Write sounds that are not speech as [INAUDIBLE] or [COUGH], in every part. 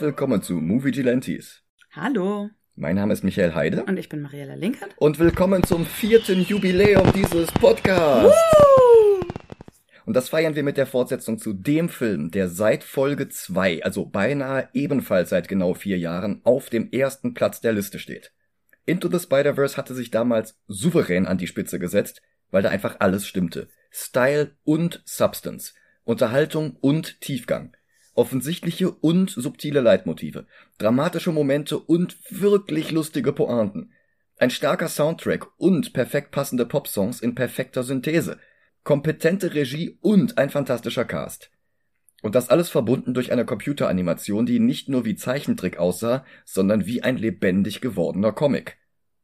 Und willkommen zu Movie Gelantes. Hallo. Mein Name ist Michael Heide. Und ich bin Mariella Linkert. Und willkommen zum vierten Jubiläum dieses Podcasts. Woo! Und das feiern wir mit der Fortsetzung zu dem Film, der seit Folge 2, also beinahe ebenfalls seit genau vier Jahren, auf dem ersten Platz der Liste steht. Into the Spider-Verse hatte sich damals souverän an die Spitze gesetzt, weil da einfach alles stimmte. Style und Substance. Unterhaltung und Tiefgang. Offensichtliche und subtile Leitmotive. Dramatische Momente und wirklich lustige Pointen. Ein starker Soundtrack und perfekt passende Popsongs in perfekter Synthese. Kompetente Regie und ein fantastischer Cast. Und das alles verbunden durch eine Computeranimation, die nicht nur wie Zeichentrick aussah, sondern wie ein lebendig gewordener Comic.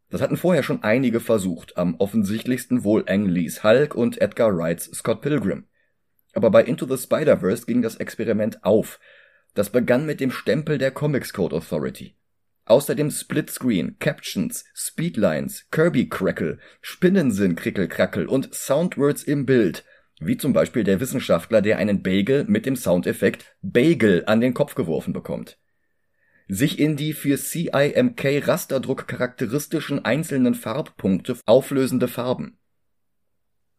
Das hatten vorher schon einige versucht, am offensichtlichsten wohl Ang Lees Hulk und Edgar Wrights Scott Pilgrim. Aber bei Into the Spider-Verse ging das Experiment auf. Das begann mit dem Stempel der Comics Code Authority. Außerdem Splitscreen, Captions, Speedlines, Kirby Crackle, Spinnensinn Krickelkrackel und Soundwords im Bild. Wie zum Beispiel der Wissenschaftler, der einen Bagel mit dem Soundeffekt Bagel an den Kopf geworfen bekommt sich in die für CIMK Rasterdruck charakteristischen einzelnen Farbpunkte auflösende Farben.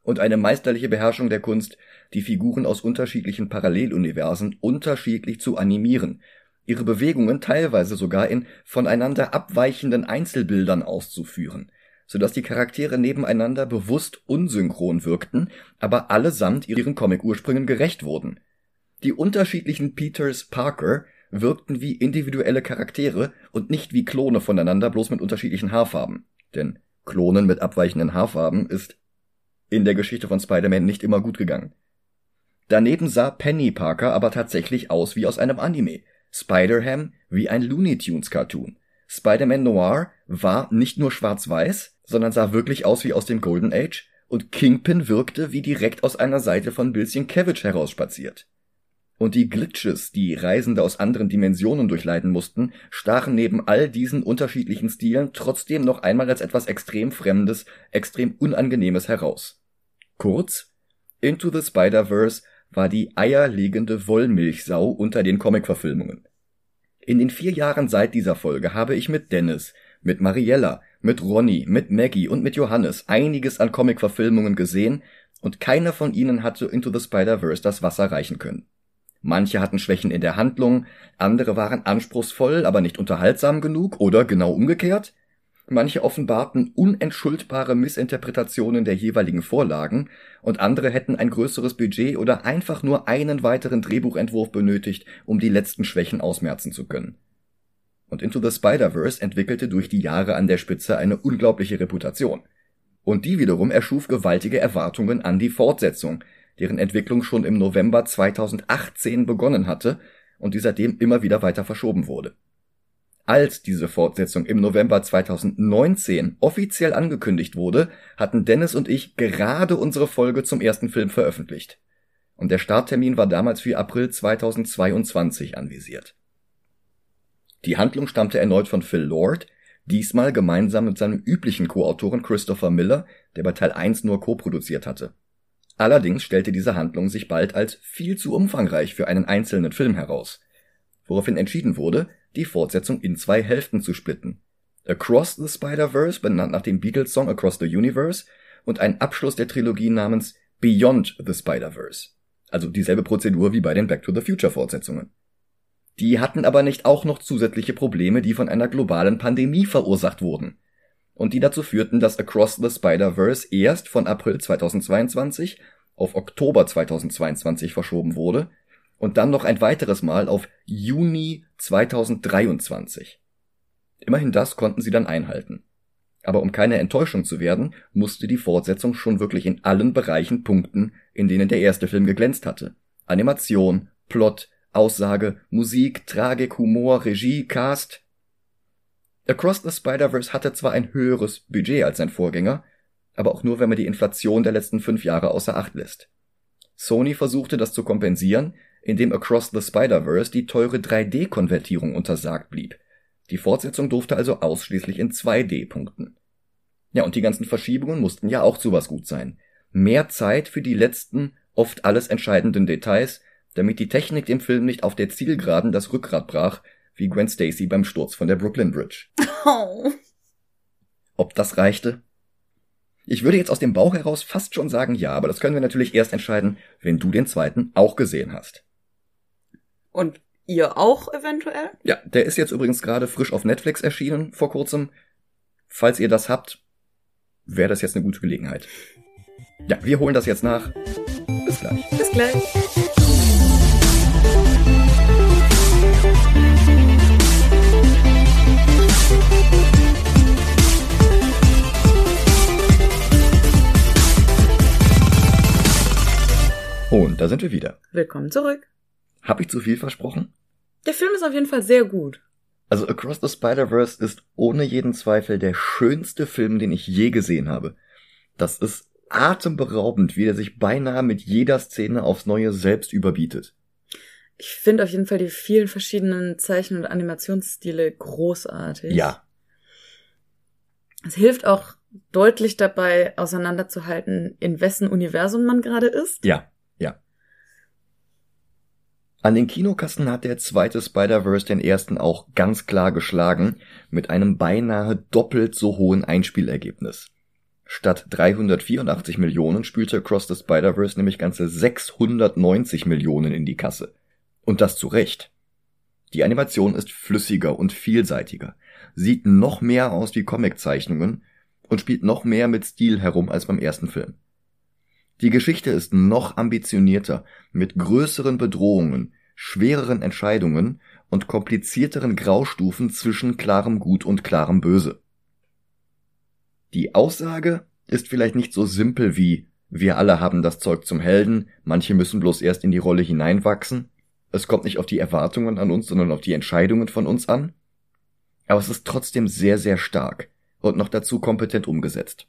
Und eine meisterliche Beherrschung der Kunst, die Figuren aus unterschiedlichen Paralleluniversen unterschiedlich zu animieren, ihre Bewegungen teilweise sogar in voneinander abweichenden Einzelbildern auszuführen, so dass die Charaktere nebeneinander bewusst unsynchron wirkten, aber allesamt ihren Comic-Ursprüngen gerecht wurden. Die unterschiedlichen Peters Parker wirkten wie individuelle Charaktere und nicht wie Klone voneinander, bloß mit unterschiedlichen Haarfarben. Denn Klonen mit abweichenden Haarfarben ist in der Geschichte von Spider-Man nicht immer gut gegangen. Daneben sah Penny Parker aber tatsächlich aus wie aus einem Anime. Spider-Ham wie ein Looney Tunes Cartoon. Spider-Man Noir war nicht nur schwarz-weiß, sondern sah wirklich aus wie aus dem Golden Age und Kingpin wirkte wie direkt aus einer Seite von Bill Sienkiewicz herausspaziert. Und die Glitches, die Reisende aus anderen Dimensionen durchleiden mussten, stachen neben all diesen unterschiedlichen Stilen trotzdem noch einmal als etwas extrem Fremdes, extrem Unangenehmes heraus. Kurz, Into the Spider-Verse war die eierlegende Wollmilchsau unter den Comicverfilmungen. In den vier Jahren seit dieser Folge habe ich mit Dennis, mit Mariella, mit Ronny, mit Maggie und mit Johannes einiges an Comicverfilmungen gesehen und keiner von ihnen hatte Into the Spider-Verse das Wasser reichen können. Manche hatten Schwächen in der Handlung, andere waren anspruchsvoll, aber nicht unterhaltsam genug oder genau umgekehrt. Manche offenbarten unentschuldbare Missinterpretationen der jeweiligen Vorlagen und andere hätten ein größeres Budget oder einfach nur einen weiteren Drehbuchentwurf benötigt, um die letzten Schwächen ausmerzen zu können. Und Into the Spider-Verse entwickelte durch die Jahre an der Spitze eine unglaubliche Reputation. Und die wiederum erschuf gewaltige Erwartungen an die Fortsetzung, deren Entwicklung schon im November 2018 begonnen hatte und die seitdem immer wieder weiter verschoben wurde. Als diese Fortsetzung im November 2019 offiziell angekündigt wurde, hatten Dennis und ich gerade unsere Folge zum ersten Film veröffentlicht. Und der Starttermin war damals für April 2022 anvisiert. Die Handlung stammte erneut von Phil Lord, diesmal gemeinsam mit seinem üblichen Co-Autoren Christopher Miller, der bei Teil 1 nur co-produziert hatte. Allerdings stellte diese Handlung sich bald als viel zu umfangreich für einen einzelnen Film heraus, woraufhin entschieden wurde, die Fortsetzung in zwei Hälften zu splitten. Across the Spider-Verse, benannt nach dem Beatles-Song Across the Universe, und ein Abschluss der Trilogie namens Beyond the Spider-Verse. Also dieselbe Prozedur wie bei den Back to the Future Fortsetzungen. Die hatten aber nicht auch noch zusätzliche Probleme, die von einer globalen Pandemie verursacht wurden und die dazu führten, dass Across the Spider-Verse erst von April 2022 auf Oktober 2022 verschoben wurde und dann noch ein weiteres Mal auf Juni 2023. Immerhin das konnten sie dann einhalten. Aber um keine Enttäuschung zu werden, musste die Fortsetzung schon wirklich in allen Bereichen punkten, in denen der erste Film geglänzt hatte. Animation, Plot, Aussage, Musik, Tragik, Humor, Regie, Cast, Across the Spider-Verse hatte zwar ein höheres Budget als sein Vorgänger, aber auch nur, wenn man die Inflation der letzten fünf Jahre außer Acht lässt. Sony versuchte das zu kompensieren, indem Across the Spider-Verse die teure 3D-Konvertierung untersagt blieb. Die Fortsetzung durfte also ausschließlich in 2D punkten. Ja, und die ganzen Verschiebungen mussten ja auch zu was gut sein. Mehr Zeit für die letzten, oft alles entscheidenden Details, damit die Technik dem Film nicht auf der Zielgeraden das Rückgrat brach, wie Gwen Stacy beim Sturz von der Brooklyn Bridge. Oh. Ob das reichte? Ich würde jetzt aus dem Bauch heraus fast schon sagen ja, aber das können wir natürlich erst entscheiden, wenn du den zweiten auch gesehen hast. Und ihr auch eventuell? Ja, der ist jetzt übrigens gerade frisch auf Netflix erschienen vor kurzem. Falls ihr das habt, wäre das jetzt eine gute Gelegenheit. Ja, wir holen das jetzt nach. Bis gleich. Bis gleich. Und da sind wir wieder. Willkommen zurück. Hab ich zu viel versprochen? Der Film ist auf jeden Fall sehr gut. Also Across the Spider-Verse ist ohne jeden Zweifel der schönste Film, den ich je gesehen habe. Das ist atemberaubend, wie er sich beinahe mit jeder Szene aufs Neue selbst überbietet. Ich finde auf jeden Fall die vielen verschiedenen Zeichen- und Animationsstile großartig. Ja, Es hilft auch deutlich dabei, auseinanderzuhalten, in wessen Universum man gerade ist. ja. An den Kinokassen hat der zweite Spider-Verse den ersten auch ganz klar geschlagen, mit einem beinahe doppelt so hohen Einspielergebnis. Statt 384 Millionen spülte Across the Spider-Verse nämlich ganze 690 Millionen in die Kasse. Und das zu Recht. Die Animation ist flüssiger und vielseitiger, sieht noch mehr aus wie Comiczeichnungen und spielt noch mehr mit Stil herum als beim ersten Film. Die Geschichte ist noch ambitionierter, mit größeren Bedrohungen, schwereren Entscheidungen und komplizierteren Graustufen zwischen klarem Gut und klarem Böse. Die Aussage ist vielleicht nicht so simpel wie wir alle haben das Zeug zum Helden, manche müssen bloß erst in die Rolle hineinwachsen. Es kommt nicht auf die Erwartungen an uns, sondern auf die Entscheidungen von uns an. Aber es ist trotzdem sehr, sehr stark und noch dazu kompetent umgesetzt.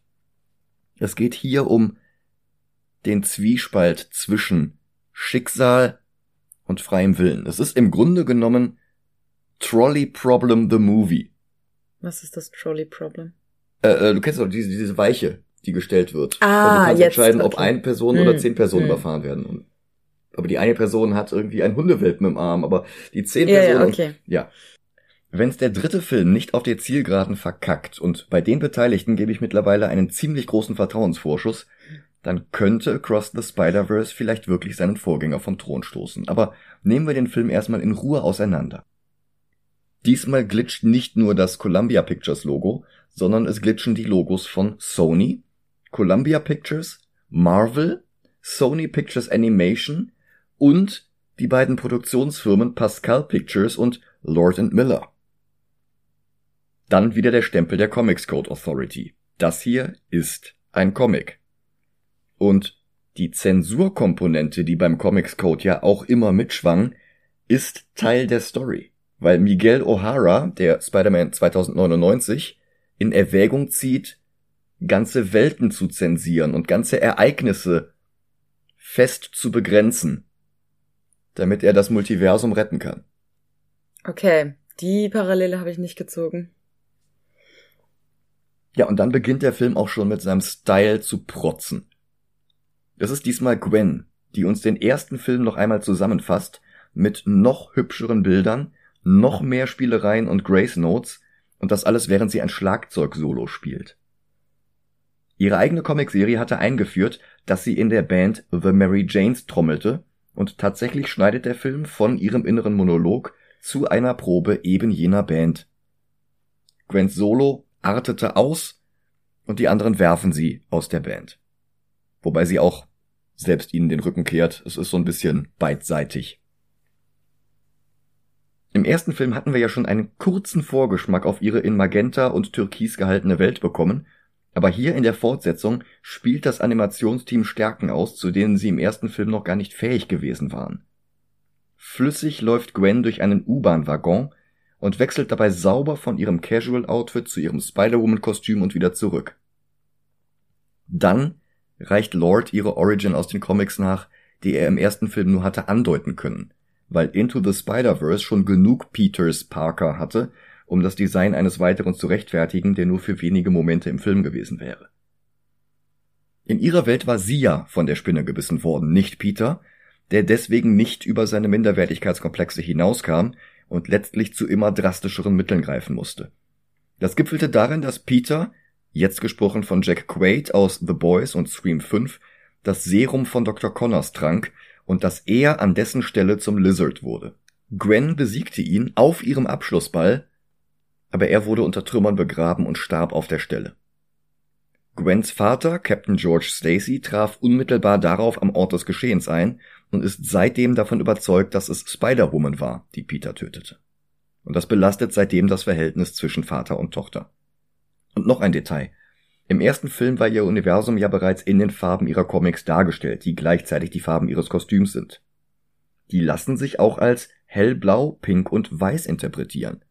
Es geht hier um den Zwiespalt zwischen Schicksal und freiem Willen. Es ist im Grunde genommen Trolley Problem the Movie. Was ist das Trolley Problem? Äh, äh, du kennst doch diese, diese Weiche, die gestellt wird. Ah, und du kannst jetzt, entscheiden, ob okay. eine Person Hm, oder zehn Personen hm. überfahren werden. Aber die eine Person hat irgendwie einen Hundewelpen im Arm, aber die zehn Ja, Personen. ja, okay. Ja. Wenn's der dritte Film nicht auf der Zielgeraden verkackt, und bei den Beteiligten gebe ich mittlerweile einen ziemlich großen Vertrauensvorschuss, dann könnte Across the Spider-Verse vielleicht wirklich seinen Vorgänger vom Thron stoßen. Aber nehmen wir den Film erstmal in Ruhe auseinander. Diesmal glitscht nicht nur das Columbia Pictures Logo, sondern es glitschen die Logos von Sony, Columbia Pictures, Marvel, Sony Pictures Animation und die beiden Produktionsfirmen Pascal Pictures und Lord and Miller. Dann wieder der Stempel der Comics Code Authority. Das hier ist ein Comic. Und die Zensurkomponente, die beim Comics Code ja auch immer mitschwang, ist Teil der Story. Weil Miguel O'Hara, der Spider-Man 2099, in Erwägung zieht, ganze Welten zu zensieren und ganze Ereignisse fest zu begrenzen, damit er das Multiversum retten kann. Okay, die Parallele habe ich nicht gezogen. Ja, und dann beginnt der Film auch schon mit seinem Style zu protzen. Das ist diesmal Gwen, die uns den ersten Film noch einmal zusammenfasst, mit noch hübscheren Bildern, noch mehr Spielereien und Grace Notes, und das alles während sie ein Schlagzeug-Solo spielt. Ihre eigene Comicserie hatte eingeführt, dass sie in der Band The Mary Janes trommelte, und tatsächlich schneidet der Film von ihrem inneren Monolog zu einer Probe eben jener Band. Gwens Solo artete aus und die anderen werfen sie aus der Band. Wobei sie auch selbst ihnen den Rücken kehrt. Es ist so ein bisschen beidseitig. Im ersten Film hatten wir ja schon einen kurzen Vorgeschmack auf ihre in Magenta und Türkis gehaltene Welt bekommen, aber hier in der Fortsetzung spielt das Animationsteam Stärken aus, zu denen sie im ersten Film noch gar nicht fähig gewesen waren. Flüssig läuft Gwen durch einen U-Bahn-Waggon und wechselt dabei sauber von ihrem Casual-Outfit zu ihrem Spider-Woman-Kostüm und wieder zurück. Dann reicht Lord ihre Origin aus den Comics nach, die er im ersten Film nur hatte andeuten können, weil Into the Spider-Verse schon genug Peters Parker hatte, um das Design eines weiteren zu rechtfertigen, der nur für wenige Momente im Film gewesen wäre. In ihrer Welt war sie ja von der Spinne gebissen worden, nicht Peter, der deswegen nicht über seine Minderwertigkeitskomplexe hinauskam und letztlich zu immer drastischeren Mitteln greifen musste. Das gipfelte darin, dass Peter, jetzt gesprochen von Jack Quaid aus The Boys und Scream 5, das Serum von Dr. Connors trank und dass er an dessen Stelle zum Lizard wurde. Gwen besiegte ihn auf ihrem Abschlussball, aber er wurde unter Trümmern begraben und starb auf der Stelle. Gwens Vater, Captain George Stacy, traf unmittelbar darauf am Ort des Geschehens ein und ist seitdem davon überzeugt, dass es Spider-Woman war, die Peter tötete. Und das belastet seitdem das Verhältnis zwischen Vater und Tochter. Und noch ein Detail. Im ersten Film war ihr Universum ja bereits in den Farben ihrer Comics dargestellt, die gleichzeitig die Farben ihres Kostüms sind. Die lassen sich auch als hellblau, pink und weiß interpretieren,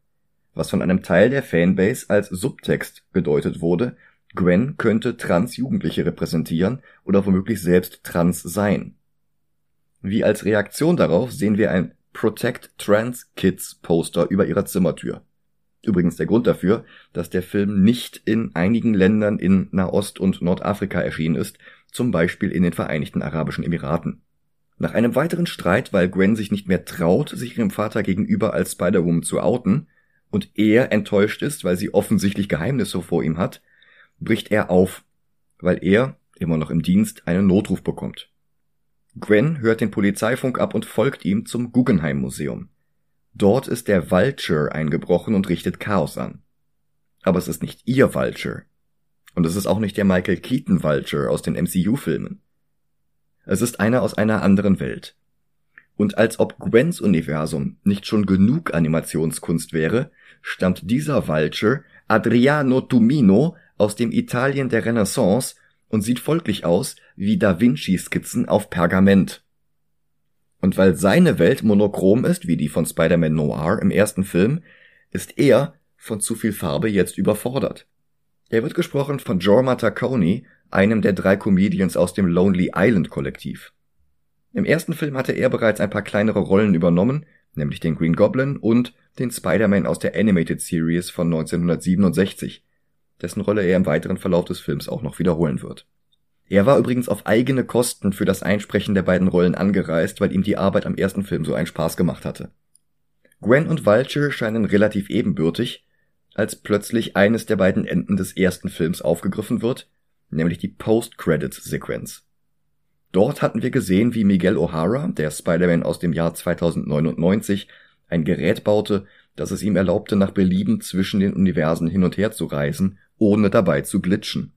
was von einem Teil der Fanbase als Subtext gedeutet wurde, Gwen könnte Trans-Jugendliche repräsentieren oder womöglich selbst trans sein. Wie als Reaktion darauf sehen wir ein Protect Trans Kids Poster über ihrer Zimmertür. Übrigens der Grund dafür, dass der Film nicht in einigen Ländern in Nahost und Nordafrika erschienen ist, zum Beispiel in den Vereinigten Arabischen Emiraten. Nach einem weiteren Streit, weil Gwen sich nicht mehr traut, sich ihrem Vater gegenüber als Spider-Woman zu outen, und er enttäuscht ist, weil sie offensichtlich Geheimnisse vor ihm hat, bricht er auf, weil er, immer noch im Dienst, einen Notruf bekommt. Gwen hört den Polizeifunk ab und folgt ihm zum Guggenheim Museum. Dort ist der Vulture eingebrochen und richtet Chaos an. Aber es ist nicht ihr Vulture. Und es ist auch nicht der Michael Keaton Vulture aus den MCU-Filmen. Es ist einer aus einer anderen Welt. Und als ob Gwens Universum nicht schon genug Animationskunst wäre, stammt dieser Vulture Adriano Tumino aus dem Italien der Renaissance und sieht folglich aus wie Da Vinci-Skizzen auf Pergament. Und weil seine Welt monochrom ist, wie die von Spider-Man Noir im ersten Film, ist er von zu viel Farbe jetzt überfordert. Er wird gesprochen von Jorma Tacconi, einem der drei Comedians aus dem Lonely Island Kollektiv. Im ersten Film hatte er bereits ein paar kleinere Rollen übernommen, nämlich den Green Goblin und den Spider-Man aus der Animated Series von 1967, dessen Rolle er im weiteren Verlauf des Films auch noch wiederholen wird. Er war übrigens auf eigene Kosten für das Einsprechen der beiden Rollen angereist, weil ihm die Arbeit am ersten Film so einen Spaß gemacht hatte. Gwen und Vulture scheinen relativ ebenbürtig, als plötzlich eines der beiden Enden des ersten Films aufgegriffen wird, nämlich die Post-Credits-Sequenz. Dort hatten wir gesehen, wie Miguel O'Hara, der Spider-Man aus dem Jahr 2099, ein Gerät baute, das es ihm erlaubte, nach Belieben zwischen den Universen hin und her zu reisen, ohne dabei zu glitschen.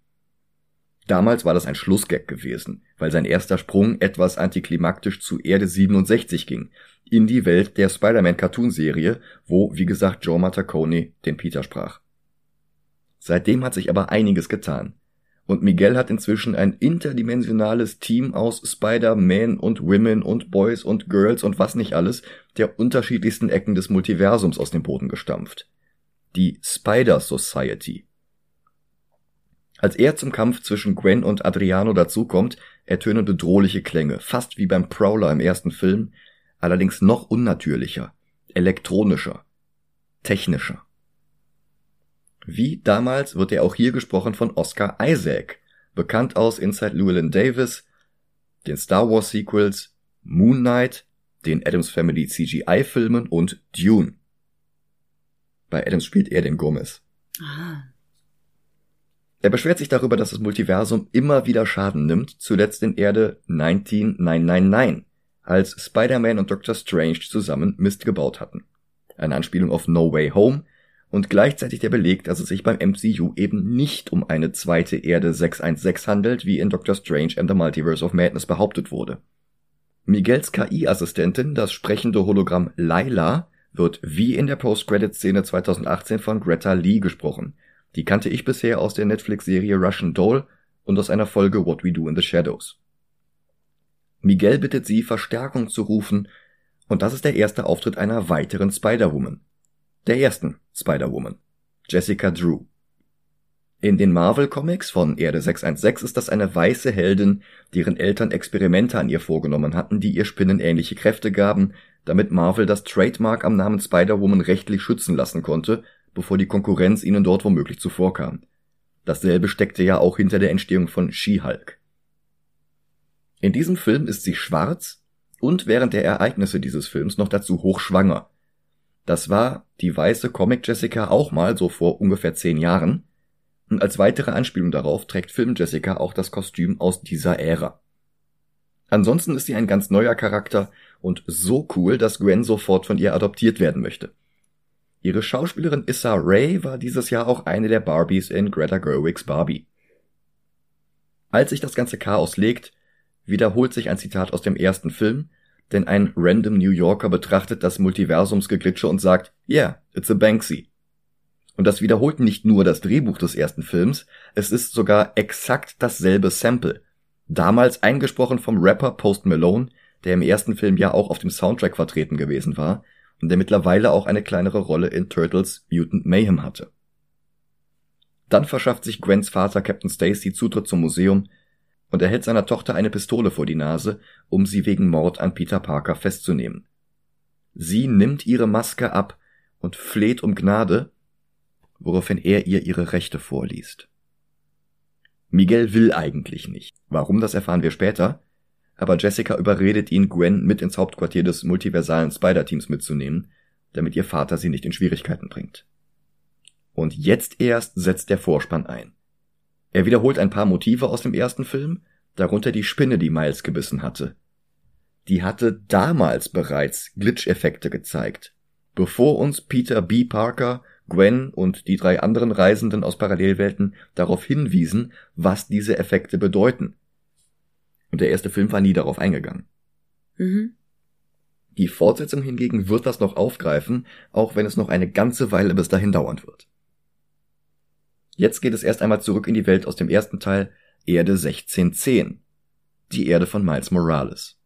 Damals war das ein Schlussgag gewesen, weil sein erster Sprung etwas antiklimaktisch zu Erde 67 ging, in die Welt der Spider-Man-Cartoon-Serie, wo, wie gesagt, Joe Matacone den Peter sprach. Seitdem hat sich aber einiges getan. Und Miguel hat inzwischen ein interdimensionales Team aus Spider-Man und Women und Boys und Girls und was nicht alles der unterschiedlichsten Ecken des Multiversums aus dem Boden gestampft. Die Spider Society. Als er zum Kampf zwischen Gwen und Adriano dazukommt, ertönen bedrohliche Klänge, fast wie beim Prowler im ersten Film, allerdings noch unnatürlicher, elektronischer, technischer. Wie damals wird er auch hier gesprochen von Oscar Isaac, bekannt aus Inside Llewellyn Davis, den Star Wars Sequels, Moon Knight, den Adams Family CGI Filmen und Dune. Bei Adams spielt er den Gomez. Ah. Er beschwert sich darüber, dass das Multiversum immer wieder Schaden nimmt, zuletzt in Erde 19999, als Spider-Man und Doctor Strange zusammen Mist gebaut hatten. Eine Anspielung auf No Way Home und gleichzeitig der Beleg, dass es sich beim MCU eben nicht um eine zweite Erde 616 handelt, wie in Doctor Strange and the Multiverse of Madness behauptet wurde. Miguels KI-Assistentin, das sprechende Hologramm Laila, wird wie in der Post-Credit-Szene 2018 von Greta Lee gesprochen – die kannte ich bisher aus der Netflix-Serie Russian Doll und aus einer Folge What We Do in the Shadows. Miguel bittet sie, Verstärkung zu rufen, und das ist der erste Auftritt einer weiteren Spider-Woman. Der ersten Spider-Woman. Jessica Drew. In den Marvel Comics von Erde 616 ist das eine weiße Heldin, deren Eltern Experimente an ihr vorgenommen hatten, die ihr spinnenähnliche Kräfte gaben, damit Marvel das Trademark am Namen Spider-Woman rechtlich schützen lassen konnte bevor die Konkurrenz ihnen dort womöglich zuvorkam. Dasselbe steckte ja auch hinter der Entstehung von She-Hulk. In diesem Film ist sie schwarz, und während der Ereignisse dieses Films noch dazu hochschwanger. Das war die weiße Comic Jessica auch mal so vor ungefähr zehn Jahren. Und als weitere Anspielung darauf trägt Film Jessica auch das Kostüm aus dieser Ära. Ansonsten ist sie ein ganz neuer Charakter und so cool, dass Gwen sofort von ihr adoptiert werden möchte. Ihre Schauspielerin Issa Rae war dieses Jahr auch eine der Barbies in Greta Gerwigs Barbie. Als sich das ganze Chaos legt, wiederholt sich ein Zitat aus dem ersten Film, denn ein random New Yorker betrachtet das Multiversumsgeglitsche und sagt, yeah, it's a Banksy. Und das wiederholt nicht nur das Drehbuch des ersten Films, es ist sogar exakt dasselbe Sample. Damals eingesprochen vom Rapper Post Malone, der im ersten Film ja auch auf dem Soundtrack vertreten gewesen war der mittlerweile auch eine kleinere Rolle in Turtles Mutant Mayhem hatte. Dann verschafft sich Gwens Vater Captain Stacy Zutritt zum Museum und er hält seiner Tochter eine Pistole vor die Nase, um sie wegen Mord an Peter Parker festzunehmen. Sie nimmt ihre Maske ab und fleht um Gnade, woraufhin er ihr ihre Rechte vorliest. Miguel will eigentlich nicht. Warum, das erfahren wir später. Aber Jessica überredet ihn, Gwen mit ins Hauptquartier des multiversalen Spider-Teams mitzunehmen, damit ihr Vater sie nicht in Schwierigkeiten bringt. Und jetzt erst setzt der Vorspann ein. Er wiederholt ein paar Motive aus dem ersten Film, darunter die Spinne, die Miles gebissen hatte. Die hatte damals bereits Glitch-Effekte gezeigt, bevor uns Peter B. Parker, Gwen und die drei anderen Reisenden aus Parallelwelten darauf hinwiesen, was diese Effekte bedeuten. Und der erste Film war nie darauf eingegangen. Mhm. Die Fortsetzung hingegen wird das noch aufgreifen, auch wenn es noch eine ganze Weile bis dahin dauern wird. Jetzt geht es erst einmal zurück in die Welt aus dem ersten Teil Erde 1610. Die Erde von Miles Morales.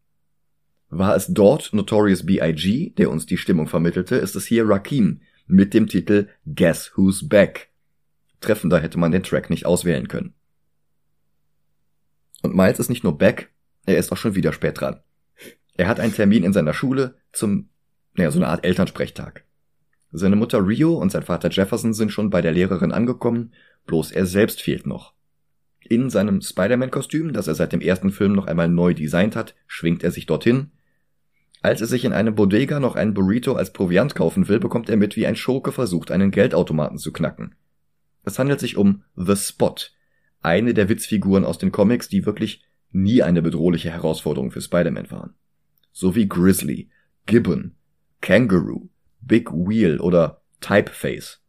War es dort Notorious B.I.G., der uns die Stimmung vermittelte, ist es hier Rakim mit dem Titel Guess Who's Back. Treffender hätte man den Track nicht auswählen können. Und Miles ist nicht nur back, er ist auch schon wieder spät dran. Er hat einen Termin in seiner Schule zum, naja, so eine Art Elternsprechtag. Seine Mutter Rio und sein Vater Jefferson sind schon bei der Lehrerin angekommen, bloß er selbst fehlt noch. In seinem Spider-Man-Kostüm, das er seit dem ersten Film noch einmal neu designt hat, schwingt er sich dorthin. Als er sich in einem Bodega noch einen Burrito als Proviant kaufen will, bekommt er mit, wie ein Schurke versucht, einen Geldautomaten zu knacken. Es handelt sich um The Spot, eine der Witzfiguren aus den Comics, die wirklich nie eine bedrohliche Herausforderung für Spider-Man waren. So wie Grizzly, Gibbon, Kangaroo, Big Wheel oder Typeface.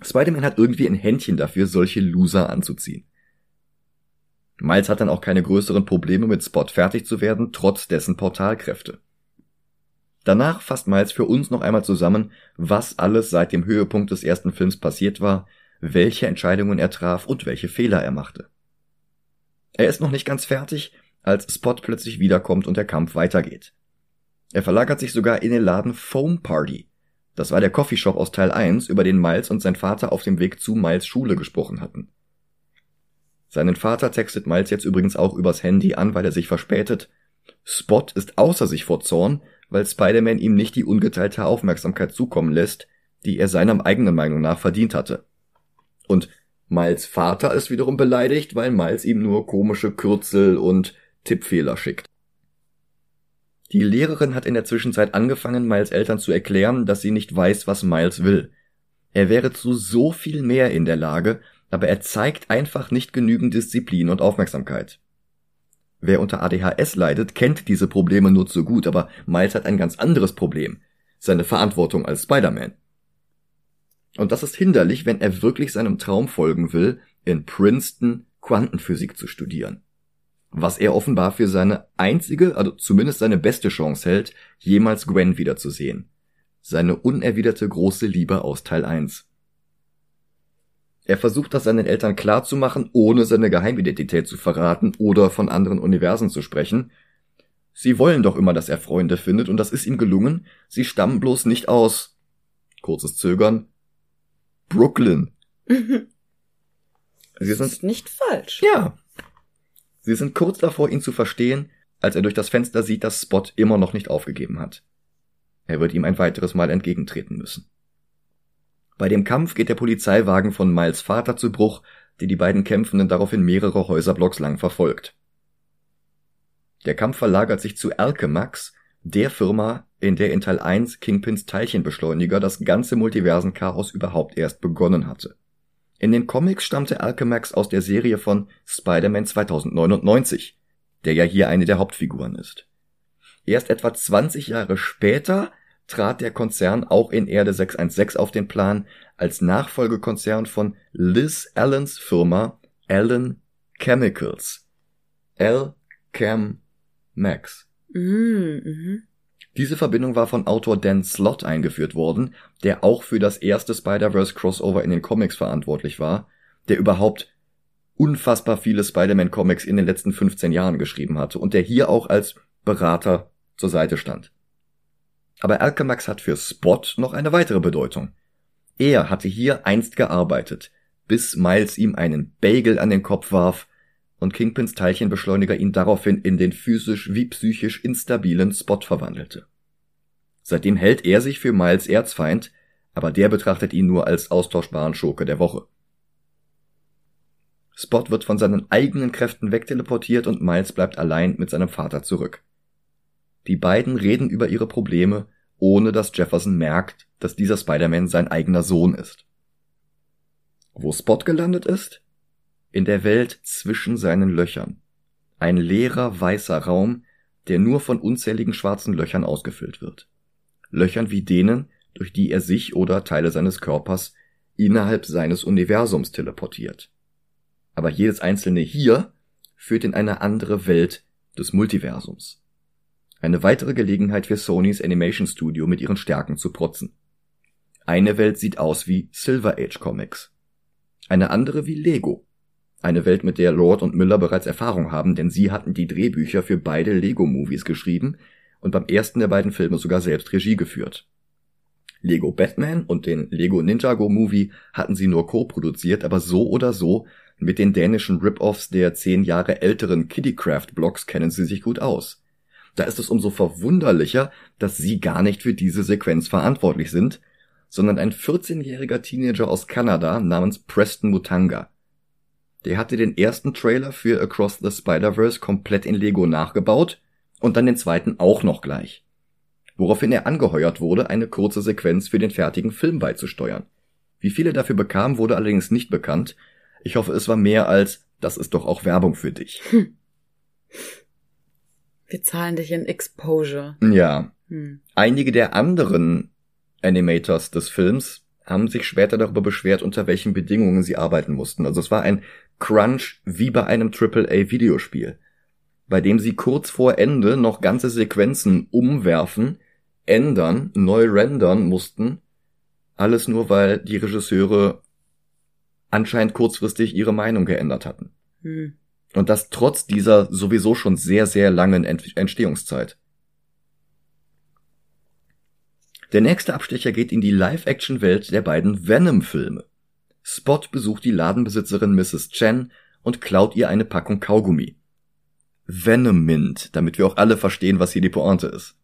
Spider-Man hat irgendwie ein Händchen dafür, solche Loser anzuziehen. Miles hat dann auch keine größeren Probleme mit Spot fertig zu werden, trotz dessen Portalkräfte. Danach fasst Miles für uns noch einmal zusammen, was alles seit dem Höhepunkt des ersten Films passiert war, welche Entscheidungen er traf und welche Fehler er machte. Er ist noch nicht ganz fertig, als Spot plötzlich wiederkommt und der Kampf weitergeht. Er verlagert sich sogar in den Laden Foam Party. Das war der Coffeeshop aus Teil 1, über den Miles und sein Vater auf dem Weg zu Miles Schule gesprochen hatten. Seinen Vater textet Miles jetzt übrigens auch übers Handy an, weil er sich verspätet. Spot ist außer sich vor Zorn, weil Spider-Man ihm nicht die ungeteilte Aufmerksamkeit zukommen lässt, die er seiner eigenen Meinung nach verdient hatte. Und Miles Vater ist wiederum beleidigt, weil Miles ihm nur komische Kürzel und Tippfehler schickt. Die Lehrerin hat in der Zwischenzeit angefangen, Miles Eltern zu erklären, dass sie nicht weiß, was Miles will. Er wäre zu so viel mehr in der Lage, aber er zeigt einfach nicht genügend Disziplin und Aufmerksamkeit. Wer unter ADHS leidet, kennt diese Probleme nur zu gut, aber Miles hat ein ganz anderes Problem. Seine Verantwortung als Spider-Man. Und das ist hinderlich, wenn er wirklich seinem Traum folgen will, in Princeton Quantenphysik zu studieren was er offenbar für seine einzige, also zumindest seine beste Chance hält, jemals Gwen wiederzusehen. Seine unerwiderte große Liebe aus Teil 1. Er versucht das seinen Eltern klarzumachen, ohne seine Geheimidentität zu verraten oder von anderen Universen zu sprechen. Sie wollen doch immer, dass er Freunde findet, und das ist ihm gelungen. Sie stammen bloß nicht aus. Kurzes Zögern. Brooklyn. Sie sind ist nicht falsch. Ja, Sie sind kurz davor, ihn zu verstehen, als er durch das Fenster sieht, dass Spot immer noch nicht aufgegeben hat. Er wird ihm ein weiteres Mal entgegentreten müssen. Bei dem Kampf geht der Polizeiwagen von Miles Vater zu Bruch, der die beiden Kämpfenden daraufhin mehrere Häuserblocks lang verfolgt. Der Kampf verlagert sich zu Alchemax, der Firma, in der in Teil 1 Kingpins Teilchenbeschleuniger das ganze Multiversen-Chaos überhaupt erst begonnen hatte. In den Comics stammte Alchemax aus der Serie von Spider-Man 2099, der ja hier eine der Hauptfiguren ist. Erst etwa 20 Jahre später trat der Konzern auch in Erde 616 auf den Plan als Nachfolgekonzern von Liz Allens Firma Allen Chemicals. L Chem Max. Mm, mhm. Diese Verbindung war von Autor Dan Slott eingeführt worden, der auch für das erste Spider-Verse Crossover in den Comics verantwortlich war, der überhaupt unfassbar viele Spider-Man Comics in den letzten 15 Jahren geschrieben hatte und der hier auch als Berater zur Seite stand. Aber Alchemax hat für Spot noch eine weitere Bedeutung. Er hatte hier einst gearbeitet, bis Miles ihm einen Bagel an den Kopf warf und Kingpins Teilchenbeschleuniger ihn daraufhin in den physisch wie psychisch instabilen Spot verwandelte. Seitdem hält er sich für Miles Erzfeind, aber der betrachtet ihn nur als austauschbaren Schurke der Woche. Spot wird von seinen eigenen Kräften wegteleportiert und Miles bleibt allein mit seinem Vater zurück. Die beiden reden über ihre Probleme, ohne dass Jefferson merkt, dass dieser Spider-Man sein eigener Sohn ist. Wo Spot gelandet ist? In der Welt zwischen seinen Löchern. Ein leerer weißer Raum, der nur von unzähligen schwarzen Löchern ausgefüllt wird. Löchern wie denen, durch die er sich oder Teile seines Körpers innerhalb seines Universums teleportiert. Aber jedes einzelne hier führt in eine andere Welt des Multiversums. Eine weitere Gelegenheit für Sonys Animation Studio mit ihren Stärken zu protzen. Eine Welt sieht aus wie Silver Age Comics. Eine andere wie Lego. Eine Welt, mit der Lord und Miller bereits Erfahrung haben, denn sie hatten die Drehbücher für beide Lego-Movies geschrieben und beim ersten der beiden Filme sogar selbst Regie geführt. Lego Batman und den Lego Ninjago Movie hatten sie nur co-produziert, aber so oder so mit den dänischen Rip-Offs der zehn Jahre älteren Kiddycraft Blocks kennen sie sich gut aus. Da ist es umso verwunderlicher, dass sie gar nicht für diese Sequenz verantwortlich sind, sondern ein 14-jähriger Teenager aus Kanada namens Preston Mutanga. Der hatte den ersten Trailer für Across the Spider-Verse komplett in Lego nachgebaut und dann den zweiten auch noch gleich. Woraufhin er angeheuert wurde, eine kurze Sequenz für den fertigen Film beizusteuern. Wie viele dafür bekamen, wurde allerdings nicht bekannt. Ich hoffe, es war mehr als, das ist doch auch Werbung für dich. Hm. Wir zahlen dich in Exposure. Ja. Hm. Einige der anderen Animators des Films haben sich später darüber beschwert, unter welchen Bedingungen sie arbeiten mussten. Also es war ein Crunch wie bei einem AAA-Videospiel, bei dem sie kurz vor Ende noch ganze Sequenzen umwerfen, ändern, neu rendern mussten, alles nur weil die Regisseure anscheinend kurzfristig ihre Meinung geändert hatten. Hm. Und das trotz dieser sowieso schon sehr, sehr langen Entstehungszeit. Der nächste Abstecher geht in die Live-Action-Welt der beiden Venom-Filme. Spot besucht die Ladenbesitzerin Mrs. Chen und klaut ihr eine Packung Kaugummi. Venom Mint, damit wir auch alle verstehen, was hier die Pointe ist.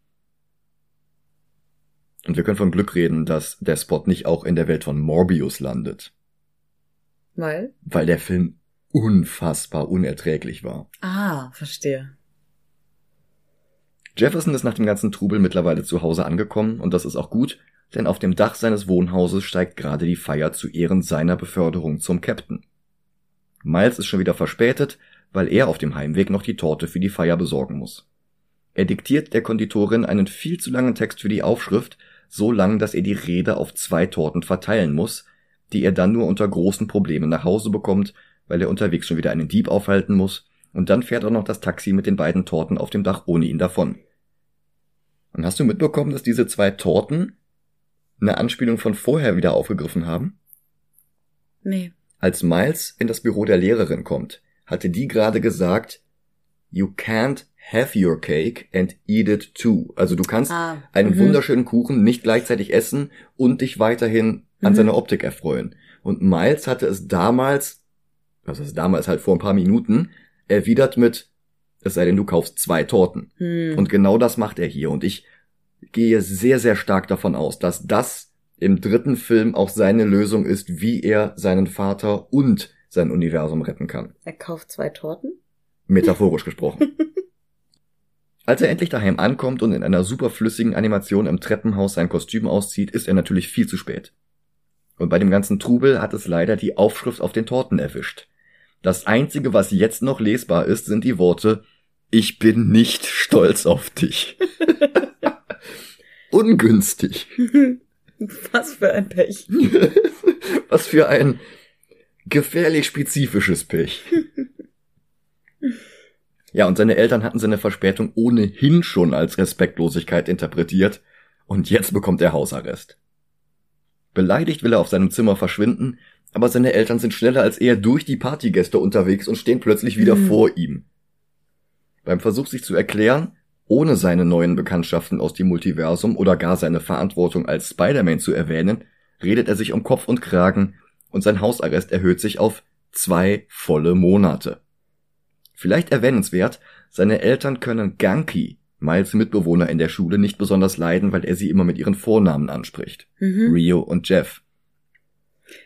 Und wir können von Glück reden, dass der Spot nicht auch in der Welt von Morbius landet. Weil? Weil der Film unfassbar unerträglich war. Ah, verstehe. Jefferson ist nach dem ganzen Trubel mittlerweile zu Hause angekommen und das ist auch gut, denn auf dem Dach seines Wohnhauses steigt gerade die Feier zu Ehren seiner Beförderung zum Captain. Miles ist schon wieder verspätet, weil er auf dem Heimweg noch die Torte für die Feier besorgen muss. Er diktiert der Konditorin einen viel zu langen Text für die Aufschrift, so lang, dass er die Rede auf zwei Torten verteilen muss, die er dann nur unter großen Problemen nach Hause bekommt, weil er unterwegs schon wieder einen Dieb aufhalten muss, und dann fährt auch noch das Taxi mit den beiden Torten auf dem Dach ohne ihn davon. Und hast du mitbekommen, dass diese zwei Torten eine Anspielung von vorher wieder aufgegriffen haben? Nee. Als Miles in das Büro der Lehrerin kommt, hatte die gerade gesagt, You can't have your cake and eat it too. Also du kannst ah, einen -hmm. wunderschönen Kuchen nicht gleichzeitig essen und dich weiterhin an mhm. seiner Optik erfreuen. Und Miles hatte es damals, was ist damals halt vor ein paar Minuten, erwidert mit, es sei denn, du kaufst zwei Torten. Hm. Und genau das macht er hier. Und ich gehe sehr, sehr stark davon aus, dass das im dritten Film auch seine Lösung ist, wie er seinen Vater und sein Universum retten kann. Er kauft zwei Torten? Metaphorisch [LAUGHS] gesprochen. Als er endlich daheim ankommt und in einer superflüssigen Animation im Treppenhaus sein Kostüm auszieht, ist er natürlich viel zu spät. Und bei dem ganzen Trubel hat es leider die Aufschrift auf den Torten erwischt. Das einzige, was jetzt noch lesbar ist, sind die Worte Ich bin nicht stolz auf dich. [LAUGHS] Ungünstig. [LAUGHS] Was für ein Pech. [LAUGHS] Was für ein gefährlich spezifisches Pech. [LAUGHS] Ja, und seine Eltern hatten seine Verspätung ohnehin schon als Respektlosigkeit interpretiert, und jetzt bekommt er Hausarrest. Beleidigt will er auf seinem Zimmer verschwinden, aber seine Eltern sind schneller als er durch die Partygäste unterwegs und stehen plötzlich wieder Mhm. vor ihm. Beim Versuch, sich zu erklären, ohne seine neuen Bekanntschaften aus dem Multiversum oder gar seine Verantwortung als Spider-Man zu erwähnen, redet er sich um Kopf und Kragen und sein Hausarrest erhöht sich auf zwei volle Monate. Vielleicht erwähnenswert, seine Eltern können Ganki, Miles Mitbewohner in der Schule, nicht besonders leiden, weil er sie immer mit ihren Vornamen anspricht. Mhm. Rio und Jeff.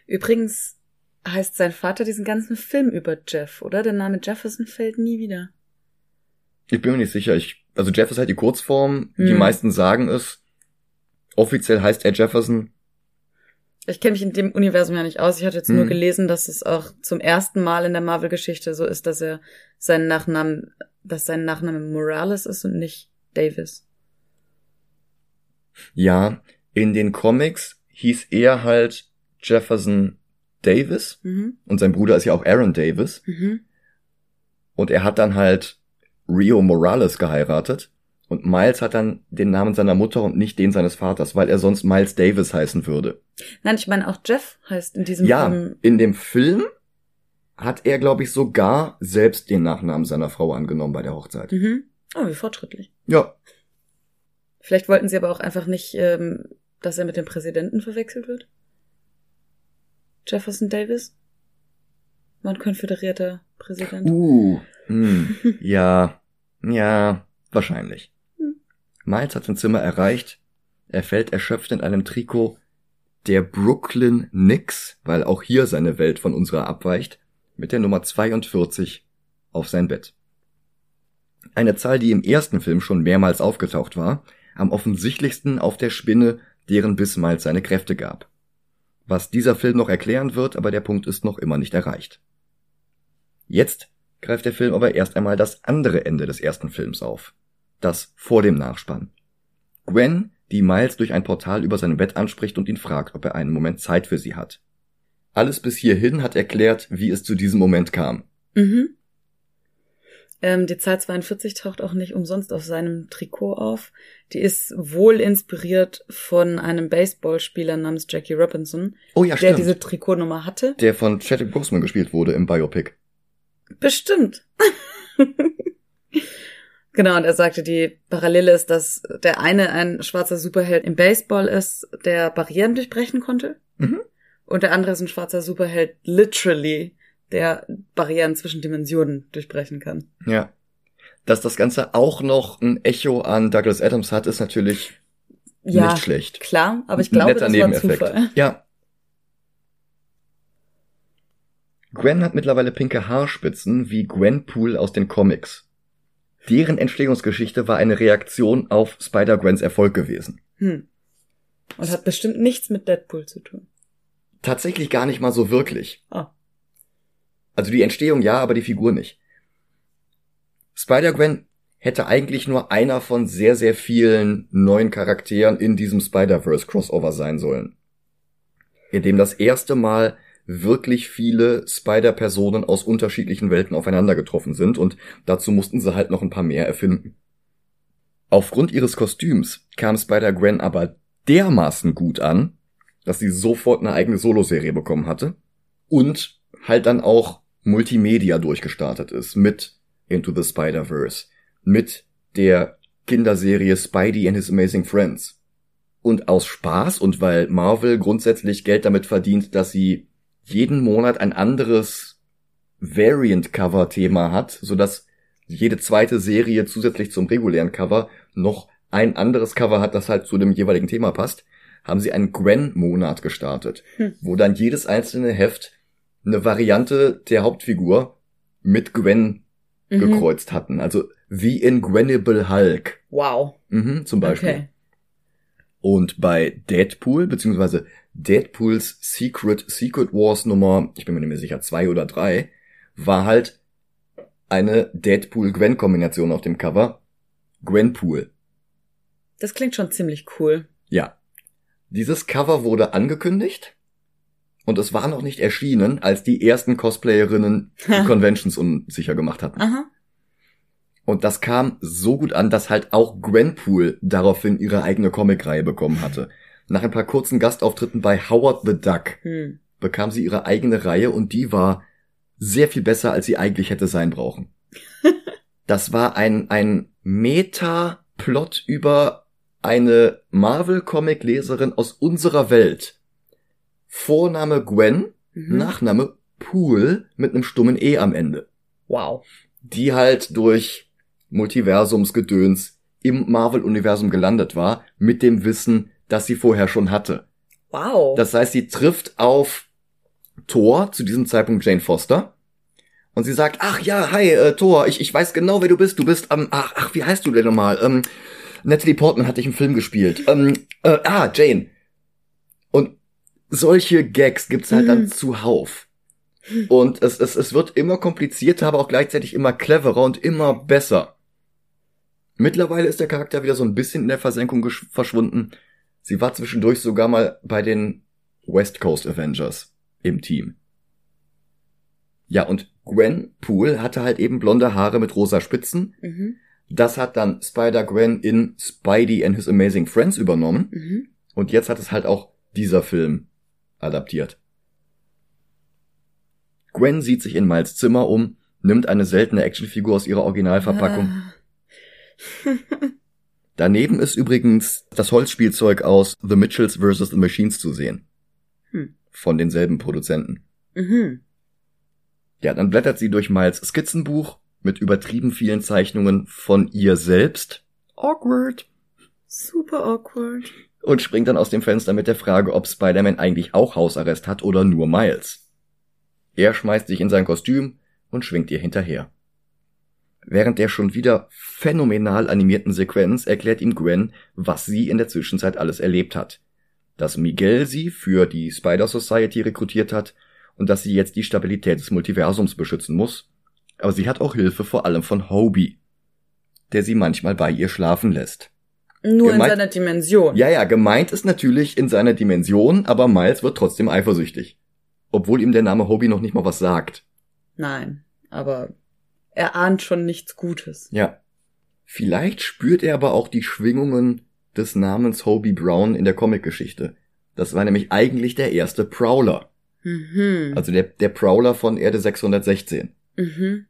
Übrigens heißt sein Vater diesen ganzen Film über Jeff, oder? Der Name Jefferson fällt nie wieder. Ich bin mir nicht sicher. Ich, also Jeff ist halt die Kurzform. Die Hm. meisten sagen es. Offiziell heißt er Jefferson. Ich kenne mich in dem Universum ja nicht aus. Ich hatte jetzt nur Mhm. gelesen, dass es auch zum ersten Mal in der Marvel-Geschichte so ist, dass er seinen Nachnamen, dass sein Nachname Morales ist und nicht Davis. Ja, in den Comics hieß er halt Jefferson Davis. Mhm. Und sein Bruder ist ja auch Aaron Davis. Mhm. Und er hat dann halt Rio Morales geheiratet. Und Miles hat dann den Namen seiner Mutter und nicht den seines Vaters, weil er sonst Miles Davis heißen würde. Nein, ich meine auch Jeff heißt in diesem Ja, Film. in dem Film hat er, glaube ich, sogar selbst den Nachnamen seiner Frau angenommen bei der Hochzeit. Mhm. Oh, wie fortschrittlich. Ja, Vielleicht wollten sie aber auch einfach nicht, ähm, dass er mit dem Präsidenten verwechselt wird. Jefferson Davis? War ein konföderierter Präsident. Uh, hm, ja, ja, wahrscheinlich. Hm. Miles hat sein Zimmer erreicht. Er fällt erschöpft in einem Trikot der Brooklyn Knicks, weil auch hier seine Welt von unserer abweicht, mit der Nummer 42 auf sein Bett. Eine Zahl, die im ersten Film schon mehrmals aufgetaucht war, am offensichtlichsten auf der Spinne, deren Biss Miles seine Kräfte gab. Was dieser Film noch erklären wird, aber der Punkt ist noch immer nicht erreicht. Jetzt greift der Film aber erst einmal das andere Ende des ersten Films auf. Das vor dem Nachspann. Gwen, die Miles durch ein Portal über sein Bett anspricht und ihn fragt, ob er einen Moment Zeit für sie hat. Alles bis hierhin hat erklärt, wie es zu diesem Moment kam. Mhm. Ähm, die Zahl 42 taucht auch nicht umsonst auf seinem Trikot auf. Die ist wohl inspiriert von einem Baseballspieler namens Jackie Robinson, Oh ja, der stimmt. diese Trikotnummer hatte. der von Chadwick Boseman gespielt wurde im Biopic. Bestimmt. [LAUGHS] genau, und er sagte, die Parallele ist, dass der eine ein schwarzer Superheld im Baseball ist, der Barrieren durchbrechen konnte. Mhm. Und der andere ist ein schwarzer Superheld, literally, der Barrieren zwischen Dimensionen durchbrechen kann. Ja. Dass das Ganze auch noch ein Echo an Douglas Adams hat, ist natürlich Ja, nicht schlecht. klar, aber ich glaube, das war Nebeneffekt. Zufall. Ja. Gwen hat mittlerweile pinke Haarspitzen wie Gwenpool aus den Comics. Deren Entstehungsgeschichte war eine Reaktion auf Spider-Gwens Erfolg gewesen. Hm. Und hat bestimmt nichts mit Deadpool zu tun. Tatsächlich gar nicht mal so wirklich. Ah. Also die Entstehung ja, aber die Figur nicht. Spider-Gwen hätte eigentlich nur einer von sehr, sehr vielen neuen Charakteren in diesem Spider-Verse-Crossover sein sollen. In dem das erste Mal wirklich viele Spider-Personen aus unterschiedlichen Welten aufeinander getroffen sind und dazu mussten sie halt noch ein paar mehr erfinden. Aufgrund ihres Kostüms kam Spider-Gwen aber dermaßen gut an, dass sie sofort eine eigene Soloserie bekommen hatte und halt dann auch Multimedia durchgestartet ist mit Into the Spider-Verse, mit der Kinderserie Spidey and His Amazing Friends. Und aus Spaß und weil Marvel grundsätzlich Geld damit verdient, dass sie jeden Monat ein anderes Variant-Cover-Thema hat, sodass jede zweite Serie zusätzlich zum regulären Cover noch ein anderes Cover hat, das halt zu dem jeweiligen Thema passt, haben sie einen Gwen-Monat gestartet, Hm. wo dann jedes einzelne Heft eine Variante der Hauptfigur mit Gwen Mhm. gekreuzt hatten. Also wie in Gwennible Hulk. Wow. Mhm, zum Beispiel. Okay. Und bei Deadpool, beziehungsweise Deadpools Secret Secret Wars Nummer, ich bin mir nicht mehr sicher, zwei oder drei, war halt eine Deadpool-Gwen-Kombination auf dem Cover. Gwenpool. Das klingt schon ziemlich cool. Ja. Dieses Cover wurde angekündigt und es war noch nicht erschienen, als die ersten Cosplayerinnen die [LAUGHS] Conventions unsicher gemacht hatten. Aha. Und das kam so gut an, dass halt auch Gwenpool daraufhin ihre eigene Comicreihe bekommen hatte. Nach ein paar kurzen Gastauftritten bei Howard the Duck Hm. bekam sie ihre eigene Reihe und die war sehr viel besser, als sie eigentlich hätte sein brauchen. [LAUGHS] Das war ein, ein Meta-Plot über eine Marvel-Comic-Leserin aus unserer Welt. Vorname Gwen, Mhm. Nachname Pool mit einem stummen E am Ende. Wow. Die halt durch Multiversumsgedöns im Marvel-Universum gelandet war, mit dem Wissen, das sie vorher schon hatte. Wow. Das heißt, sie trifft auf Thor, zu diesem Zeitpunkt Jane Foster. Und sie sagt, ach ja, hi, äh, Thor, ich, ich weiß genau, wer du bist. Du bist, ähm, ach, ach, wie heißt du denn nochmal? Ähm, Natalie Portman hat dich im Film gespielt. Ähm, äh, ah, Jane. Und solche Gags gibt's halt dann Mhm. zuhauf. Und es, es, es wird immer komplizierter, aber auch gleichzeitig immer cleverer und immer besser. Mittlerweile ist der Charakter wieder so ein bisschen in der Versenkung verschwunden. Sie war zwischendurch sogar mal bei den West Coast Avengers im Team. Ja, und Gwen Poole hatte halt eben blonde Haare mit rosa Spitzen. Mhm. Das hat dann Spider-Gwen in Spidey and His Amazing Friends übernommen. Mhm. Und jetzt hat es halt auch dieser Film adaptiert. Gwen sieht sich in Miles Zimmer um, nimmt eine seltene Actionfigur aus ihrer Originalverpackung. Ah. [LAUGHS] Daneben ist übrigens das Holzspielzeug aus The Mitchells vs. The Machines zu sehen. Hm. Von denselben Produzenten. Mhm. Ja, dann blättert sie durch Miles Skizzenbuch mit übertrieben vielen Zeichnungen von ihr selbst. Awkward. Super awkward. Und springt dann aus dem Fenster mit der Frage, ob Spider-Man eigentlich auch Hausarrest hat oder nur Miles. Er schmeißt sich in sein Kostüm und schwingt ihr hinterher. Während der schon wieder phänomenal animierten Sequenz erklärt ihm Gwen, was sie in der Zwischenzeit alles erlebt hat. Dass Miguel sie für die Spider Society rekrutiert hat und dass sie jetzt die Stabilität des Multiversums beschützen muss. Aber sie hat auch Hilfe vor allem von Hobie, der sie manchmal bei ihr schlafen lässt. Nur in Gemeint- seiner Dimension. Ja, ja, gemeint ist natürlich in seiner Dimension, aber Miles wird trotzdem eifersüchtig. Obwohl ihm der Name Hobie noch nicht mal was sagt. Nein, aber er ahnt schon nichts Gutes. Ja. Vielleicht spürt er aber auch die Schwingungen des Namens Hobie Brown in der Comicgeschichte. Das war nämlich eigentlich der erste Prowler. Mhm. Also der, der Prowler von Erde 616. mhm.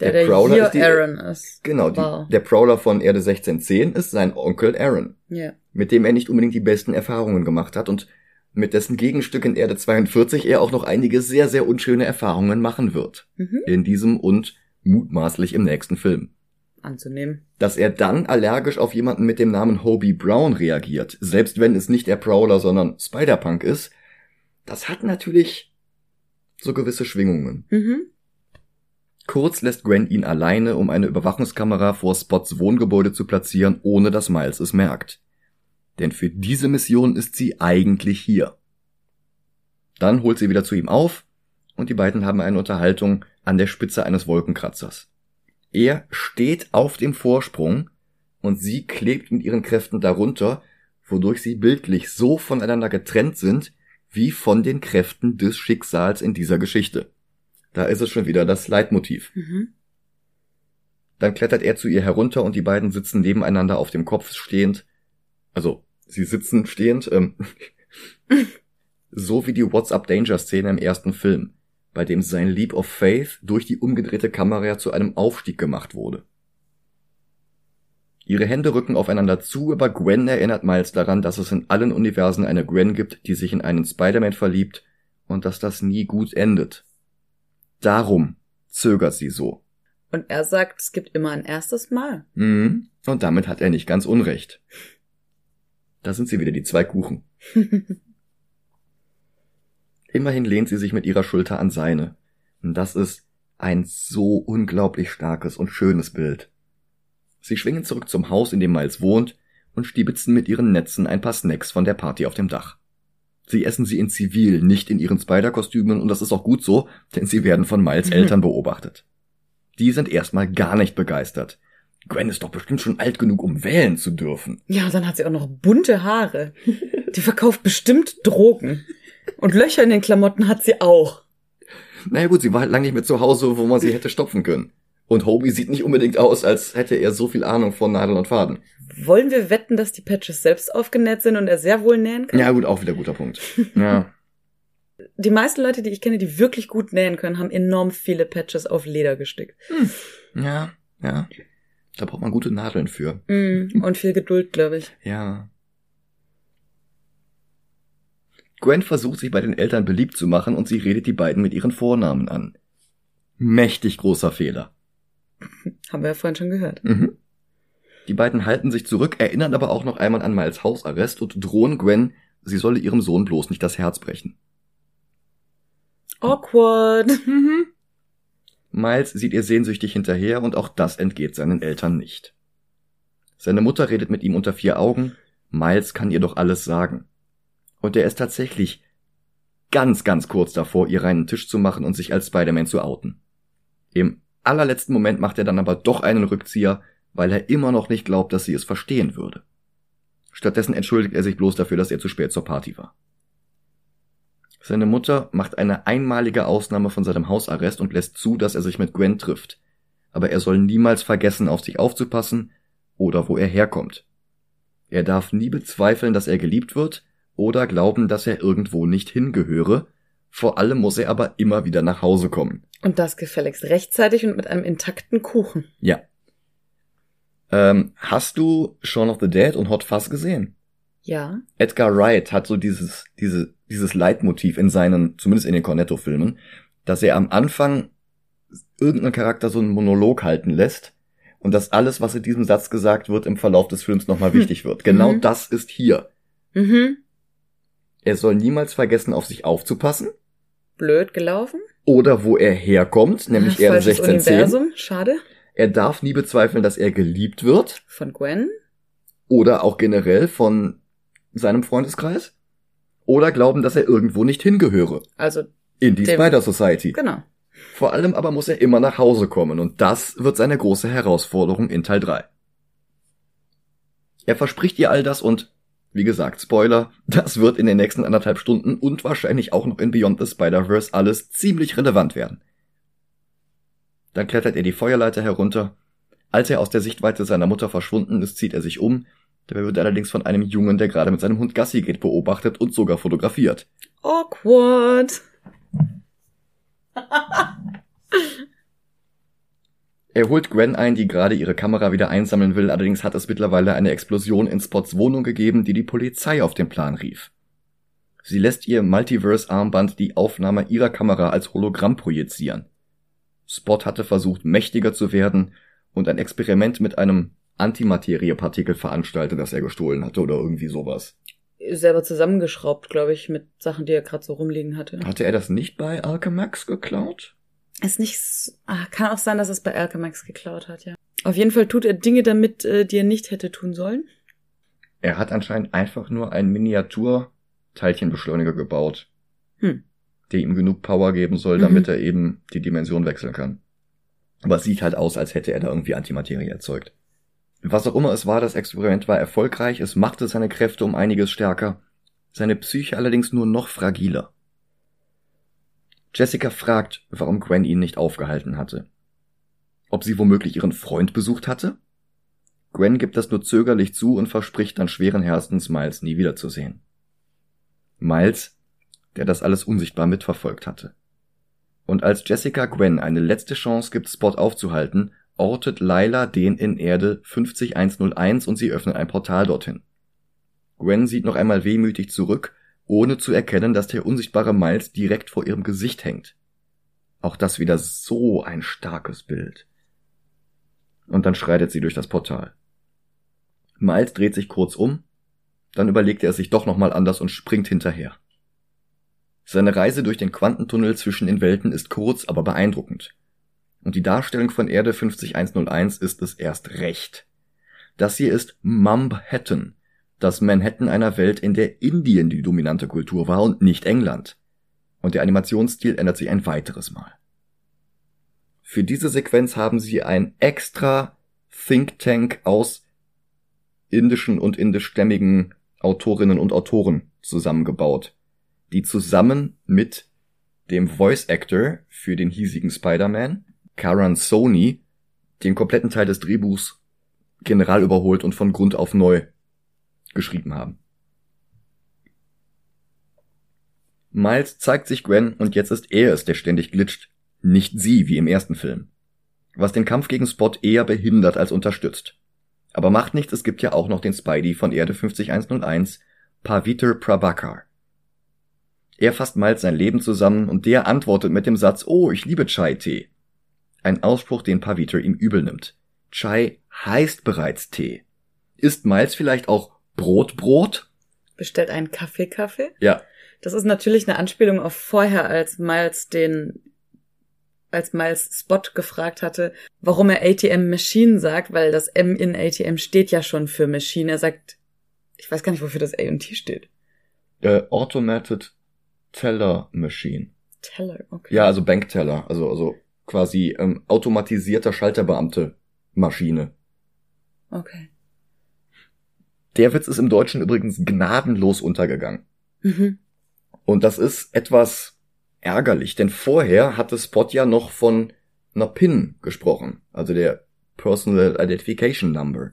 der Der, der, Prowler ist die- Aaron ist. Genau, die, der Prowler von Erde 1610 ist sein Onkel Aaron. Ja. mit dem er nicht unbedingt die besten Erfahrungen gemacht hat und mit dessen Gegenstück in Erde 42 er auch noch einige sehr, sehr unschöne Erfahrungen machen wird. Mhm. In diesem und mutmaßlich im nächsten Film. Anzunehmen. Dass er dann allergisch auf jemanden mit dem Namen Hobie Brown reagiert, selbst wenn es nicht der Prowler, sondern Spider-Punk ist, das hat natürlich so gewisse Schwingungen. Mhm. Kurz lässt Gwen ihn alleine, um eine Überwachungskamera vor Spots Wohngebäude zu platzieren, ohne dass Miles es merkt. Denn für diese Mission ist sie eigentlich hier. Dann holt sie wieder zu ihm auf und die beiden haben eine Unterhaltung an der Spitze eines Wolkenkratzers. Er steht auf dem Vorsprung und sie klebt mit ihren Kräften darunter, wodurch sie bildlich so voneinander getrennt sind, wie von den Kräften des Schicksals in dieser Geschichte. Da ist es schon wieder das Leitmotiv. Mhm. Dann klettert er zu ihr herunter und die beiden sitzen nebeneinander auf dem Kopf stehend. Also, sie sitzen stehend, ähm, [LAUGHS] so wie die What's Up Danger Szene im ersten Film, bei dem sein Leap of Faith durch die umgedrehte Kamera zu einem Aufstieg gemacht wurde. Ihre Hände rücken aufeinander zu, aber Gwen erinnert Miles daran, dass es in allen Universen eine Gwen gibt, die sich in einen Spider-Man verliebt und dass das nie gut endet. Darum zögert sie so. Und er sagt, es gibt immer ein erstes Mal. Mhm. Und damit hat er nicht ganz unrecht. Da sind sie wieder, die zwei Kuchen. [LAUGHS] Immerhin lehnt sie sich mit ihrer Schulter an seine. Und das ist ein so unglaublich starkes und schönes Bild. Sie schwingen zurück zum Haus, in dem Miles wohnt, und stiebitzen mit ihren Netzen ein paar Snacks von der Party auf dem Dach. Sie essen sie in Zivil, nicht in ihren Spider-Kostümen, und das ist auch gut so, denn sie werden von Miles. [LAUGHS] Eltern beobachtet. Die sind erstmal gar nicht begeistert. Gwen ist doch bestimmt schon alt genug, um wählen zu dürfen. Ja, und dann hat sie auch noch bunte Haare. Die verkauft bestimmt Drogen. Und Löcher in den Klamotten hat sie auch. Naja gut, sie war halt lange nicht mehr zu Hause, wo man sie hätte stopfen können. Und Hobie sieht nicht unbedingt aus, als hätte er so viel Ahnung von Nadeln und Faden. Wollen wir wetten, dass die Patches selbst aufgenäht sind und er sehr wohl nähen kann? Ja gut, auch wieder guter Punkt. Ja. [LAUGHS] Die meisten Leute, die ich kenne, die wirklich gut nähen können, haben enorm viele Patches auf Leder gestickt. Hm. Ja, ja. Da braucht man gute Nadeln für. Mm, und viel Geduld, glaube ich. [LAUGHS] Ja. Gwen versucht sich bei den Eltern beliebt zu machen und sie redet die beiden mit ihren Vornamen an. Mächtig großer Fehler. Haben wir ja vorhin schon gehört. Mhm. Die beiden halten sich zurück, erinnern aber auch noch einmal an Miles Hausarrest und drohen Gwen, sie solle ihrem Sohn bloß nicht das Herz brechen. Awkward. Mhm. [LAUGHS] Miles sieht ihr sehnsüchtig hinterher und auch das entgeht seinen Eltern nicht. Seine Mutter redet mit ihm unter vier Augen, Miles kann ihr doch alles sagen. Und er ist tatsächlich ganz, ganz kurz davor, ihr reinen Tisch zu machen und sich als Spider-Man zu outen. Im allerletzten Moment macht er dann aber doch einen Rückzieher, weil er immer noch nicht glaubt, dass sie es verstehen würde. Stattdessen entschuldigt er sich bloß dafür, dass er zu spät zur Party war. Seine Mutter macht eine einmalige Ausnahme von seinem Hausarrest und lässt zu, dass er sich mit Gwen trifft. Aber er soll niemals vergessen, auf sich aufzupassen oder wo er herkommt. Er darf nie bezweifeln, dass er geliebt wird oder glauben, dass er irgendwo nicht hingehöre. Vor allem muss er aber immer wieder nach Hause kommen. Und das gefälligst rechtzeitig und mit einem intakten Kuchen. Ja. Ähm, hast du Shaun of the Dead und Hot Fuzz gesehen? Ja. Edgar Wright hat so dieses, diese, dieses Leitmotiv in seinen, zumindest in den Cornetto-Filmen, dass er am Anfang irgendeinen Charakter so einen Monolog halten lässt und dass alles, was in diesem Satz gesagt wird, im Verlauf des Films nochmal hm. wichtig wird. Genau mhm. das ist hier. Mhm. Er soll niemals vergessen, auf sich aufzupassen. Blöd gelaufen. Oder wo er herkommt, nämlich er 1610. Universum, schade. Er darf nie bezweifeln, dass er geliebt wird. Von Gwen. Oder auch generell von seinem Freundeskreis. Oder glauben, dass er irgendwo nicht hingehöre. Also. In die Spider Society. Genau. Vor allem aber muss er immer nach Hause kommen und das wird seine große Herausforderung in Teil 3. Er verspricht ihr all das und wie gesagt, Spoiler, das wird in den nächsten anderthalb Stunden und wahrscheinlich auch noch in Beyond the Spider-Verse alles ziemlich relevant werden. Dann klettert er die Feuerleiter herunter. Als er aus der Sichtweite seiner Mutter verschwunden ist, zieht er sich um. Dabei wird allerdings von einem Jungen, der gerade mit seinem Hund Gassi geht, beobachtet und sogar fotografiert. Awkward. [LAUGHS] Er holt Gwen ein, die gerade ihre Kamera wieder einsammeln will, allerdings hat es mittlerweile eine Explosion in Spots Wohnung gegeben, die die Polizei auf den Plan rief. Sie lässt ihr Multiverse-Armband die Aufnahme ihrer Kamera als Hologramm projizieren. Spot hatte versucht, mächtiger zu werden und ein Experiment mit einem Antimateriepartikel veranstaltet, das er gestohlen hatte oder irgendwie sowas. Selber zusammengeschraubt, glaube ich, mit Sachen, die er gerade so rumliegen hatte. Hatte er das nicht bei Alchemax geklaut? Ist nicht, ah, kann auch sein, dass es bei Alchemax geklaut hat, ja. Auf jeden Fall tut er Dinge damit, äh, die er nicht hätte tun sollen. Er hat anscheinend einfach nur einen Miniatur-Teilchenbeschleuniger gebaut. Hm. Der ihm genug Power geben soll, damit mhm. er eben die Dimension wechseln kann. Aber es sieht halt aus, als hätte er da irgendwie Antimaterie erzeugt. Was auch immer es war, das Experiment war erfolgreich, es machte seine Kräfte um einiges stärker, seine Psyche allerdings nur noch fragiler. Jessica fragt, warum Gwen ihn nicht aufgehalten hatte. Ob sie womöglich ihren Freund besucht hatte? Gwen gibt das nur zögerlich zu und verspricht dann schweren Herzens, Miles nie wiederzusehen. Miles, der das alles unsichtbar mitverfolgt hatte. Und als Jessica Gwen eine letzte Chance gibt, Spot aufzuhalten, ortet Lila den in Erde 50101 und sie öffnet ein Portal dorthin. Gwen sieht noch einmal wehmütig zurück ohne zu erkennen, dass der unsichtbare Miles direkt vor ihrem Gesicht hängt. Auch das wieder so ein starkes Bild. Und dann schreitet sie durch das Portal. Miles dreht sich kurz um, dann überlegt er es sich doch nochmal anders und springt hinterher. Seine Reise durch den Quantentunnel zwischen den Welten ist kurz, aber beeindruckend. Und die Darstellung von Erde 50101 ist es erst recht. Das hier ist Mumbhattan, das Manhattan einer Welt, in der Indien die dominante Kultur war und nicht England. Und der Animationsstil ändert sich ein weiteres Mal. Für diese Sequenz haben sie ein extra Think Tank aus indischen und indischstämmigen Autorinnen und Autoren zusammengebaut, die zusammen mit dem Voice Actor für den hiesigen Spider-Man, Karan Sony, den kompletten Teil des Drehbuchs general überholt und von Grund auf neu geschrieben haben. Miles zeigt sich Gwen und jetzt ist er es, der ständig glitscht, nicht sie wie im ersten Film. Was den Kampf gegen Spot eher behindert als unterstützt. Aber macht nichts, es gibt ja auch noch den Spidey von Erde 50101, Paviter Prabhakar. Er fasst Miles sein Leben zusammen und der antwortet mit dem Satz, oh, ich liebe Chai-Tee. Ein Ausspruch, den Paviter ihm übel nimmt. Chai heißt bereits Tee. Ist Miles vielleicht auch Brot Brot? Bestellt einen Kaffee Kaffee? Ja. Das ist natürlich eine Anspielung auf vorher, als Miles den als Miles Spot gefragt hatte, warum er ATM Machine sagt, weil das M in ATM steht ja schon für Machine. Er sagt, ich weiß gar nicht, wofür das A und T steht. Äh, Automated Teller Machine. Teller, okay. Ja, also Bankteller, also also quasi ähm, automatisierter Schalterbeamte Maschine. Okay. Der Witz ist im Deutschen übrigens gnadenlos untergegangen. Mhm. Und das ist etwas ärgerlich, denn vorher hatte Spot ja noch von einer PIN gesprochen, also der Personal Identification Number.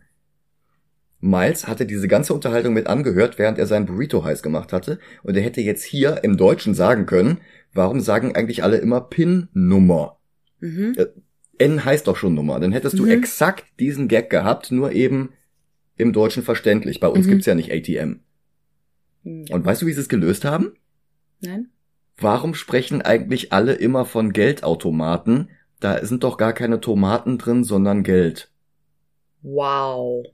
Miles hatte diese ganze Unterhaltung mit angehört, während er sein Burrito heiß gemacht hatte, und er hätte jetzt hier im Deutschen sagen können, warum sagen eigentlich alle immer PIN-Nummer? Mhm. N heißt doch schon Nummer, dann hättest du Mhm. exakt diesen Gag gehabt, nur eben im Deutschen verständlich. Bei uns Mhm. gibt's ja nicht ATM. Ja. Und weißt du, wie sie es gelöst haben? Nein? Warum sprechen eigentlich alle immer von Geldautomaten? Da sind doch gar keine Tomaten drin, sondern Geld. Wow.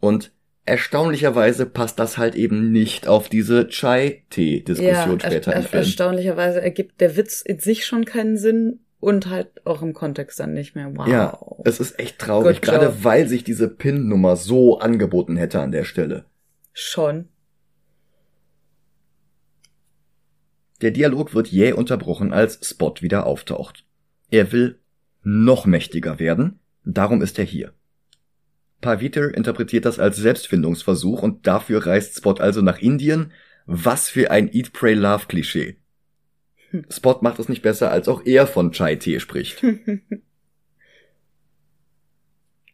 Und erstaunlicherweise passt das halt eben nicht auf diese Chai-Tee-Diskussion ja, später er, er, erstaunlicherweise ergibt der Witz in sich schon keinen Sinn und halt auch im Kontext dann nicht mehr. Wow. Ja, es ist echt traurig, Good gerade job. weil sich diese PIN-Nummer so angeboten hätte an der Stelle. schon. Der Dialog wird jäh unterbrochen, als Spot wieder auftaucht. Er will noch mächtiger werden, darum ist er hier. Paviter interpretiert das als Selbstfindungsversuch und dafür reist Spot also nach Indien. Was für ein Eat, Pray, Love Klischee. Spot macht es nicht besser, als auch er von Chai-Tee spricht. [LAUGHS]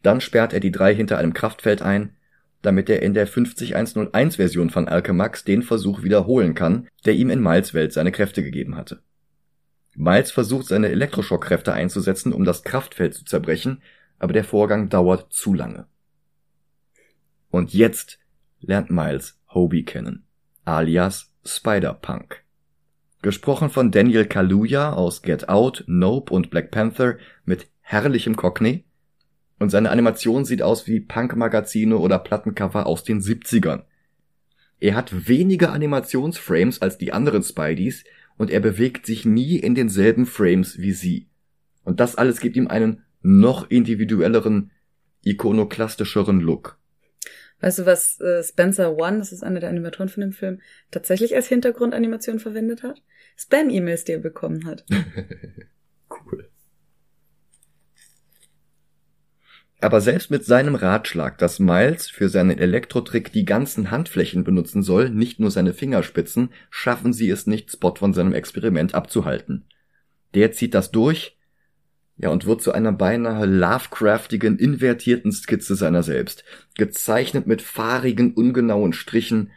Dann sperrt er die drei hinter einem Kraftfeld ein, damit er in der 50101 Version von Alchemax den Versuch wiederholen kann, der ihm in Miles Welt seine Kräfte gegeben hatte. Miles versucht seine Elektroschockkräfte einzusetzen, um das Kraftfeld zu zerbrechen, aber der Vorgang dauert zu lange. Und jetzt lernt Miles Hobie kennen, alias Spider-Punk. Gesprochen von Daniel Kaluuya aus Get Out, Nope und Black Panther mit herrlichem Cockney, und seine Animation sieht aus wie Punk-Magazine oder Plattencover aus den 70ern. Er hat weniger Animationsframes als die anderen Spideys und er bewegt sich nie in denselben Frames wie sie. Und das alles gibt ihm einen noch individuelleren, ikonoklastischeren Look. Weißt du, was äh, Spencer One, das ist einer der Animatoren von dem Film, tatsächlich als Hintergrundanimation verwendet hat? Spam-E-Mails, die er bekommen hat. [LAUGHS] Cool. Aber selbst mit seinem Ratschlag, dass Miles für seinen Elektrotrick die ganzen Handflächen benutzen soll, nicht nur seine Fingerspitzen, schaffen sie es nicht, Spot von seinem Experiment abzuhalten. Der zieht das durch, ja, und wird zu einer beinahe Lovecraftigen, invertierten Skizze seiner selbst, gezeichnet mit fahrigen, ungenauen Strichen,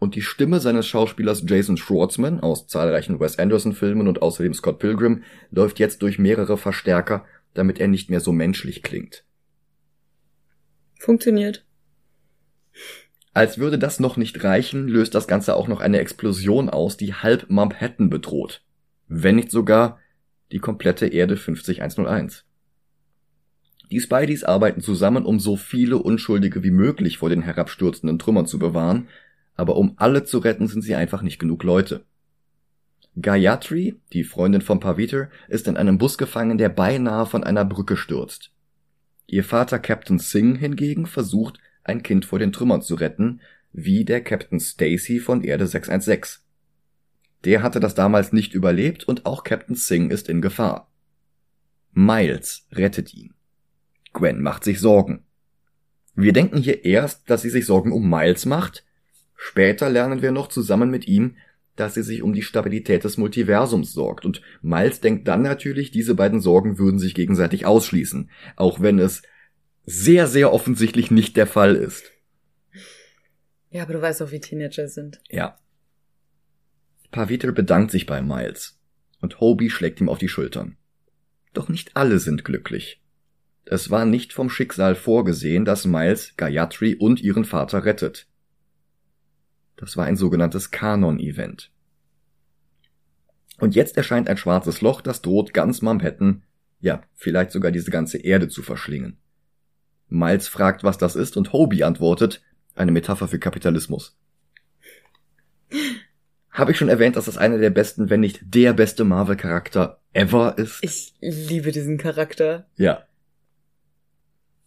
und die Stimme seines Schauspielers Jason Schwartzman aus zahlreichen Wes Anderson-Filmen und außerdem Scott Pilgrim läuft jetzt durch mehrere Verstärker, damit er nicht mehr so menschlich klingt. Funktioniert. Als würde das noch nicht reichen, löst das Ganze auch noch eine Explosion aus, die halb Manhattan bedroht. Wenn nicht sogar die komplette Erde 50101. Die Spideys arbeiten zusammen, um so viele Unschuldige wie möglich vor den herabstürzenden Trümmern zu bewahren, aber um alle zu retten, sind sie einfach nicht genug Leute. Gayatri, die Freundin von Paviter, ist in einem Bus gefangen, der beinahe von einer Brücke stürzt. Ihr Vater Captain Singh hingegen versucht, ein Kind vor den Trümmern zu retten, wie der Captain Stacy von Erde 616. Der hatte das damals nicht überlebt und auch Captain Singh ist in Gefahr. Miles rettet ihn. Gwen macht sich Sorgen. Wir denken hier erst, dass sie sich Sorgen um Miles macht. Später lernen wir noch zusammen mit ihm, dass sie sich um die Stabilität des Multiversums sorgt. Und Miles denkt dann natürlich, diese beiden Sorgen würden sich gegenseitig ausschließen, auch wenn es sehr, sehr offensichtlich nicht der Fall ist. Ja, aber du weißt auch, wie Teenager sind. Ja. Paviter bedankt sich bei Miles und Hobie schlägt ihm auf die Schultern. Doch nicht alle sind glücklich. Es war nicht vom Schicksal vorgesehen, dass Miles Gayatri und ihren Vater rettet. Das war ein sogenanntes Kanon-Event. Und jetzt erscheint ein schwarzes Loch, das droht ganz Manhattan, ja, vielleicht sogar diese ganze Erde zu verschlingen. Miles fragt, was das ist, und Hobie antwortet, eine Metapher für Kapitalismus. Habe ich schon erwähnt, dass das einer der besten, wenn nicht der beste Marvel-Charakter ever ist? Ich liebe diesen Charakter. Ja.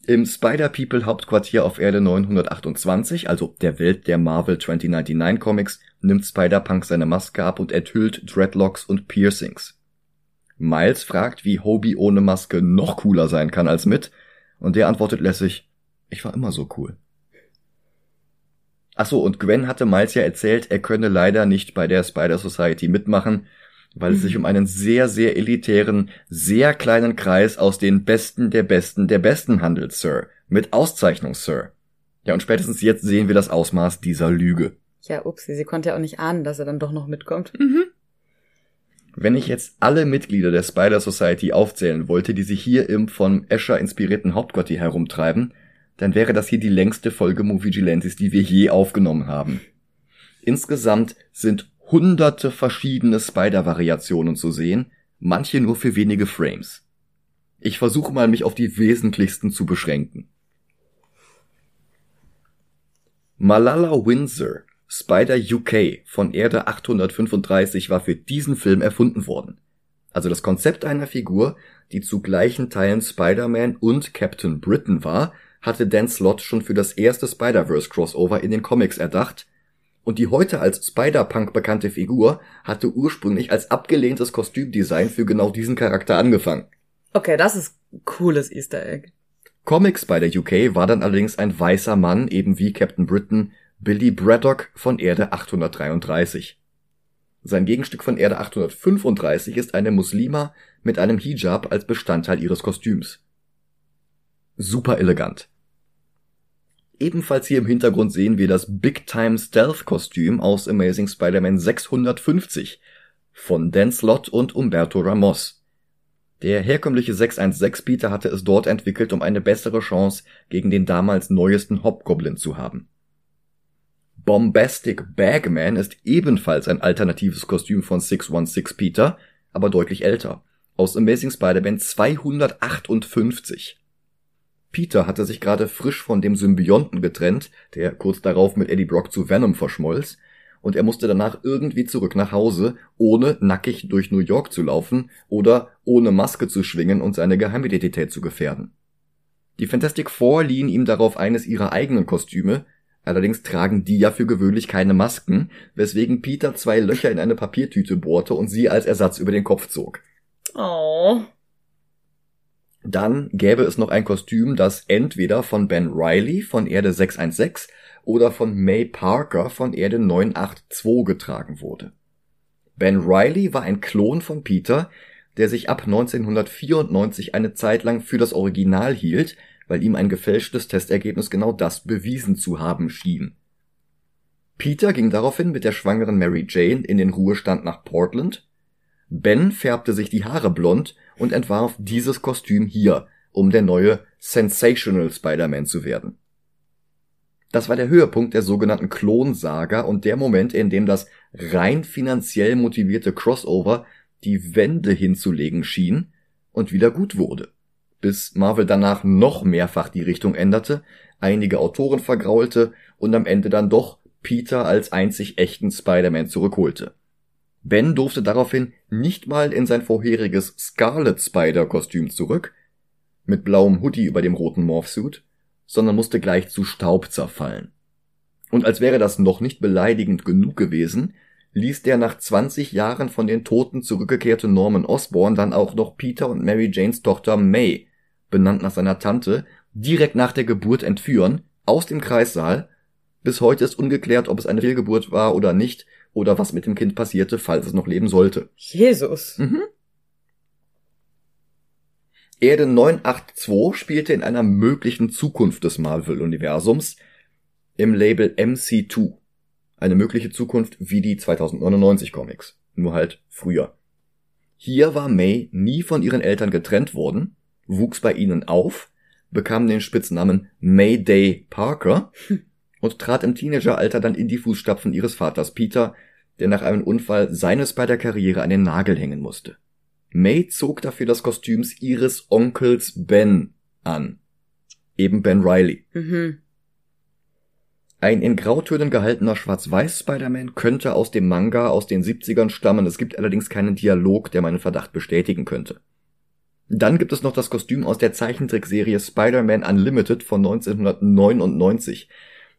Im Spider-People Hauptquartier auf Erde 928, also der Welt der Marvel 2099 Comics, nimmt Spider-Punk seine Maske ab und enthüllt Dreadlocks und Piercings. Miles fragt, wie Hobie ohne Maske noch cooler sein kann als mit, und der antwortet lässig, ich war immer so cool. Achso, und Gwen hatte Miles ja erzählt, er könne leider nicht bei der Spider Society mitmachen, weil es sich um einen sehr, sehr elitären, sehr kleinen Kreis aus den Besten der Besten der Besten handelt, Sir. Mit Auszeichnung, Sir. Ja, und spätestens jetzt sehen wir das Ausmaß dieser Lüge. Ja, ups, sie konnte ja auch nicht ahnen, dass er dann doch noch mitkommt. Mhm. Wenn ich jetzt alle Mitglieder der Spider Society aufzählen wollte, die sich hier im von Escher inspirierten Hauptquartier herumtreiben, dann wäre das hier die längste Folge Movie Vigilantes, die wir je aufgenommen haben. Insgesamt sind hunderte verschiedene Spider-Variationen zu sehen, manche nur für wenige Frames. Ich versuche mal, mich auf die wesentlichsten zu beschränken. Malala Windsor, Spider UK von Erde 835 war für diesen Film erfunden worden. Also das Konzept einer Figur, die zu gleichen Teilen Spider-Man und Captain Britain war, hatte Dan Slott schon für das erste Spider-Verse Crossover in den Comics erdacht und die heute als Spider-Punk bekannte Figur hatte ursprünglich als abgelehntes Kostümdesign für genau diesen Charakter angefangen. Okay, das ist cooles Easter Egg. Comic Spider UK war dann allerdings ein weißer Mann, eben wie Captain Britain, Billy Braddock von Erde 833. Sein Gegenstück von Erde 835 ist eine Muslima mit einem Hijab als Bestandteil ihres Kostüms. Super elegant. Ebenfalls hier im Hintergrund sehen wir das Big Time Stealth Kostüm aus Amazing Spider-Man 650 von Dan Slott und Umberto Ramos. Der herkömmliche 616 Peter hatte es dort entwickelt, um eine bessere Chance gegen den damals neuesten Hobgoblin zu haben. Bombastic Bagman ist ebenfalls ein alternatives Kostüm von 616 Peter, aber deutlich älter, aus Amazing Spider-Man 258. Peter hatte sich gerade frisch von dem Symbionten getrennt, der kurz darauf mit Eddie Brock zu Venom verschmolz, und er musste danach irgendwie zurück nach Hause, ohne nackig durch New York zu laufen oder ohne Maske zu schwingen und seine Geheimidentität zu gefährden. Die Fantastic Four liehen ihm darauf eines ihrer eigenen Kostüme, allerdings tragen die ja für gewöhnlich keine Masken, weswegen Peter zwei Löcher in eine Papiertüte bohrte und sie als Ersatz über den Kopf zog. Oh. Dann gäbe es noch ein Kostüm, das entweder von Ben Riley von Erde 616 oder von May Parker von Erde 982 getragen wurde. Ben Riley war ein Klon von Peter, der sich ab 1994 eine Zeit lang für das Original hielt, weil ihm ein gefälschtes Testergebnis genau das bewiesen zu haben schien. Peter ging daraufhin mit der schwangeren Mary Jane in den Ruhestand nach Portland. Ben färbte sich die Haare blond und entwarf dieses Kostüm hier, um der neue Sensational Spider-Man zu werden. Das war der Höhepunkt der sogenannten Klonsaga und der Moment, in dem das rein finanziell motivierte Crossover die Wende hinzulegen schien und wieder gut wurde. Bis Marvel danach noch mehrfach die Richtung änderte, einige Autoren vergraulte und am Ende dann doch Peter als einzig echten Spider-Man zurückholte. Ben durfte daraufhin nicht mal in sein vorheriges Scarlet Spider Kostüm zurück. mit blauem Hoodie über dem roten Morphsuit, sondern musste gleich zu Staub zerfallen. Und als wäre das noch nicht beleidigend genug gewesen, ließ der nach 20 Jahren von den Toten zurückgekehrte Norman Osborn dann auch noch Peter und Mary Janes Tochter May, benannt nach seiner Tante, direkt nach der Geburt entführen, aus dem Kreissaal. Bis heute ist ungeklärt, ob es eine Fehlgeburt war oder nicht, oder was mit dem Kind passierte, falls es noch leben sollte. Jesus. Mhm. Erde 982 spielte in einer möglichen Zukunft des Marvel-Universums im Label MC2. Eine mögliche Zukunft wie die 2099 Comics. Nur halt früher. Hier war May nie von ihren Eltern getrennt worden, wuchs bei ihnen auf, bekam den Spitznamen Mayday Parker [LAUGHS] und trat im Teenageralter dann in die Fußstapfen ihres Vaters Peter, der nach einem Unfall seines bei der Karriere an den Nagel hängen musste. May zog dafür das Kostüm ihres Onkels Ben an. Eben Ben Riley. Mhm. Ein in Grautönen gehaltener Schwarz-Weiß Spider-Man könnte aus dem Manga aus den 70ern stammen, es gibt allerdings keinen Dialog, der meinen Verdacht bestätigen könnte. Dann gibt es noch das Kostüm aus der Zeichentrickserie Spider-Man Unlimited von 1999.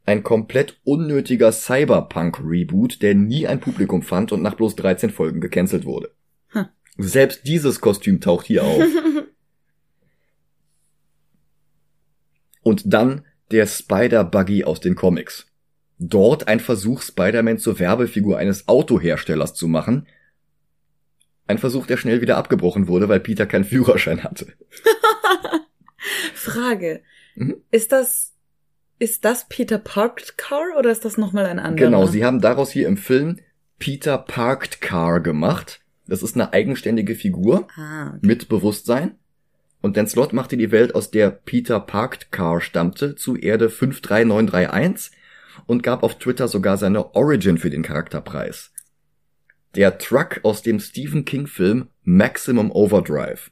Ein komplett unnötiger Cyberpunk-Reboot, der nie ein Publikum fand und nach bloß 13 Folgen gecancelt wurde. Hm. Selbst dieses Kostüm taucht hier auf. [LAUGHS] und dann der Spider-Buggy aus den Comics. Dort ein Versuch, Spider-Man zur Werbefigur eines Autoherstellers zu machen. Ein Versuch, der schnell wieder abgebrochen wurde, weil Peter keinen Führerschein hatte. [LAUGHS] Frage. Mhm. Ist das, ist das Peter Parked Car oder ist das nochmal ein anderer? Genau, sie haben daraus hier im Film Peter Parked Car gemacht. Das ist eine eigenständige Figur Ah, okay. mit Bewusstsein. Und Dan Slott machte die Welt, aus der Peter Parked Car stammte, zu Erde 53931 und gab auf Twitter sogar seine Origin für den Charakterpreis. Der Truck aus dem Stephen King Film Maximum Overdrive.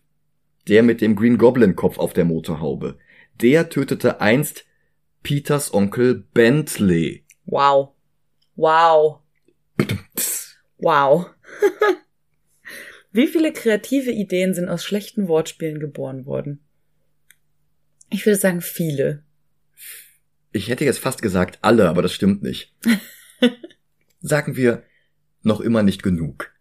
Der mit dem Green Goblin Kopf auf der Motorhaube. Der tötete einst Peters Onkel Bentley. Wow. Wow. Wow. [LAUGHS] Wie viele kreative Ideen sind aus schlechten Wortspielen geboren worden? Ich würde sagen viele. Ich hätte jetzt fast gesagt alle, aber das stimmt nicht. [LAUGHS] Sagen wir noch immer nicht genug.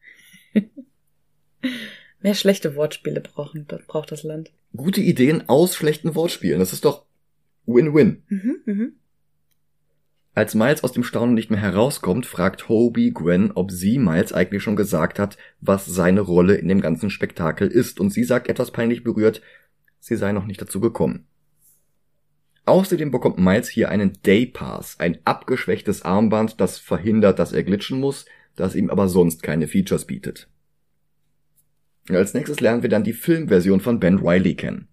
Mehr schlechte Wortspiele brauchen, braucht das Land. Gute Ideen aus schlechten Wortspielen. Das ist doch Win-Win. Mhm, mhm. Als Miles aus dem Staunen nicht mehr herauskommt, fragt Hobie Gwen, ob sie Miles eigentlich schon gesagt hat, was seine Rolle in dem ganzen Spektakel ist, und sie sagt etwas peinlich berührt, sie sei noch nicht dazu gekommen. Außerdem bekommt Miles hier einen Day Pass, ein abgeschwächtes Armband, das verhindert, dass er glitschen muss, das ihm aber sonst keine Features bietet. Als nächstes lernen wir dann die Filmversion von Ben Riley kennen.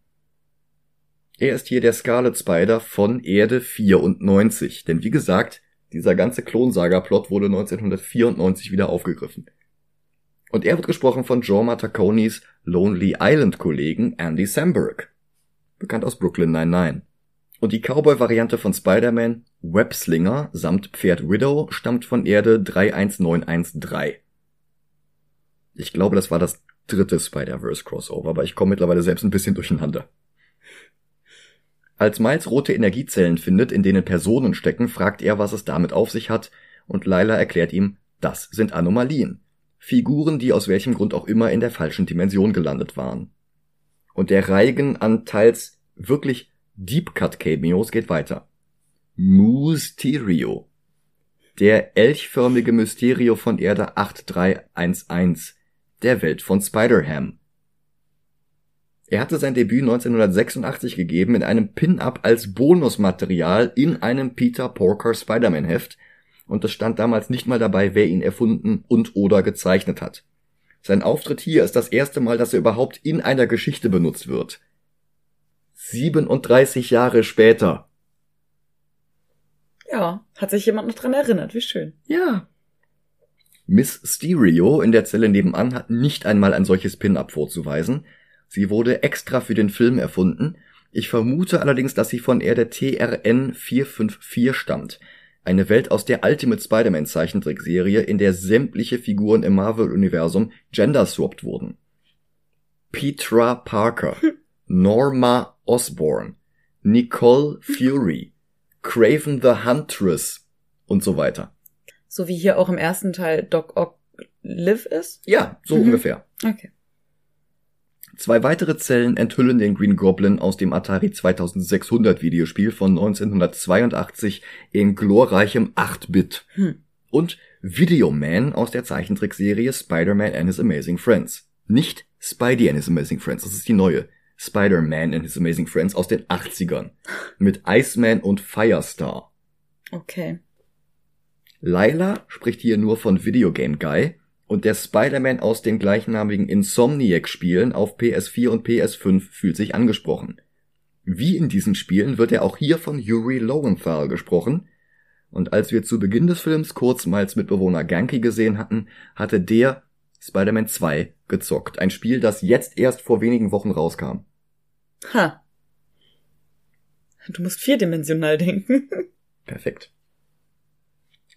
Er ist hier der Scarlet Spider von Erde 94, denn wie gesagt, dieser ganze Klonsaga-Plot wurde 1994 wieder aufgegriffen. Und er wird gesprochen von Jorma Taconis Lonely Island-Kollegen Andy Samberg, bekannt aus Brooklyn 99. Und die Cowboy-Variante von Spider-Man, Webslinger samt Pferd Widow, stammt von Erde 31913. Ich glaube, das war das dritte Spider-Verse-Crossover, aber ich komme mittlerweile selbst ein bisschen durcheinander. Als Miles rote Energiezellen findet, in denen Personen stecken, fragt er, was es damit auf sich hat, und Lila erklärt ihm, das sind Anomalien. Figuren, die aus welchem Grund auch immer in der falschen Dimension gelandet waren. Und der Reigen an teils wirklich Deep Cut Cameos geht weiter. Mysterio. Der elchförmige Mysterio von Erde 8311, der Welt von Spider-Ham. Er hatte sein Debüt 1986 gegeben in einem Pin-Up als Bonusmaterial in einem Peter Porker Spider-Man Heft und es stand damals nicht mal dabei, wer ihn erfunden und oder gezeichnet hat. Sein Auftritt hier ist das erste Mal, dass er überhaupt in einer Geschichte benutzt wird. 37 Jahre später. Ja, hat sich jemand noch dran erinnert, wie schön. Ja. Miss Stereo in der Zelle nebenan hat nicht einmal ein solches Pin-Up vorzuweisen. Sie wurde extra für den Film erfunden. Ich vermute allerdings, dass sie von eher der TRN 454 stammt. Eine Welt aus der Ultimate Spider-Man Zeichentrickserie, in der sämtliche Figuren im Marvel-Universum genderswapped wurden. Petra Parker. [LAUGHS] Norma Osborn, Nicole Fury, Craven the Huntress und so weiter. So wie hier auch im ersten Teil Doc Ock Liv ist? Ja, so Mhm. ungefähr. Okay. Zwei weitere Zellen enthüllen den Green Goblin aus dem Atari 2600 Videospiel von 1982 in glorreichem 8-Bit. Hm. Und Videoman aus der Zeichentrickserie Spider-Man and His Amazing Friends. Nicht Spidey and His Amazing Friends, das ist die neue. Spider-Man and His Amazing Friends aus den 80ern. Mit Iceman und Firestar. Okay. Lila spricht hier nur von Videogame Guy und der Spider-Man aus den gleichnamigen Insomniac-Spielen auf PS4 und PS5 fühlt sich angesprochen. Wie in diesen Spielen wird er auch hier von Yuri Lowenthal gesprochen, und als wir zu Beginn des Films kurz Miles Mitbewohner Ganke gesehen hatten, hatte der Spider-Man 2 gezockt, ein Spiel, das jetzt erst vor wenigen Wochen rauskam. Ha. Du musst vierdimensional denken. [LAUGHS] Perfekt.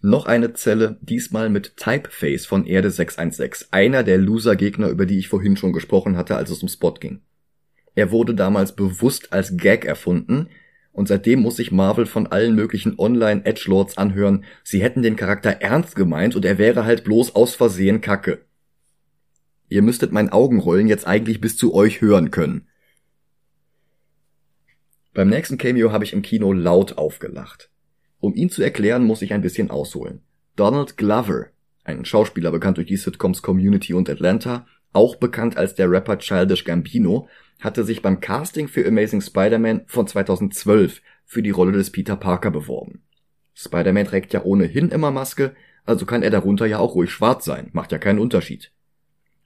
Noch eine Zelle, diesmal mit Typeface von Erde 616, einer der Loser-Gegner, über die ich vorhin schon gesprochen hatte, als es um Spot ging. Er wurde damals bewusst als Gag erfunden, und seitdem muss sich Marvel von allen möglichen Online-Edgelords anhören, sie hätten den Charakter ernst gemeint und er wäre halt bloß aus Versehen Kacke. Ihr müsstet mein Augenrollen jetzt eigentlich bis zu euch hören können. Beim nächsten Cameo habe ich im Kino laut aufgelacht. Um ihn zu erklären, muss ich ein bisschen ausholen. Donald Glover, ein Schauspieler bekannt durch die Sitcoms Community und Atlanta, auch bekannt als der Rapper Childish Gambino, hatte sich beim Casting für Amazing Spider-Man von 2012 für die Rolle des Peter Parker beworben. Spider-Man trägt ja ohnehin immer Maske, also kann er darunter ja auch ruhig schwarz sein, macht ja keinen Unterschied.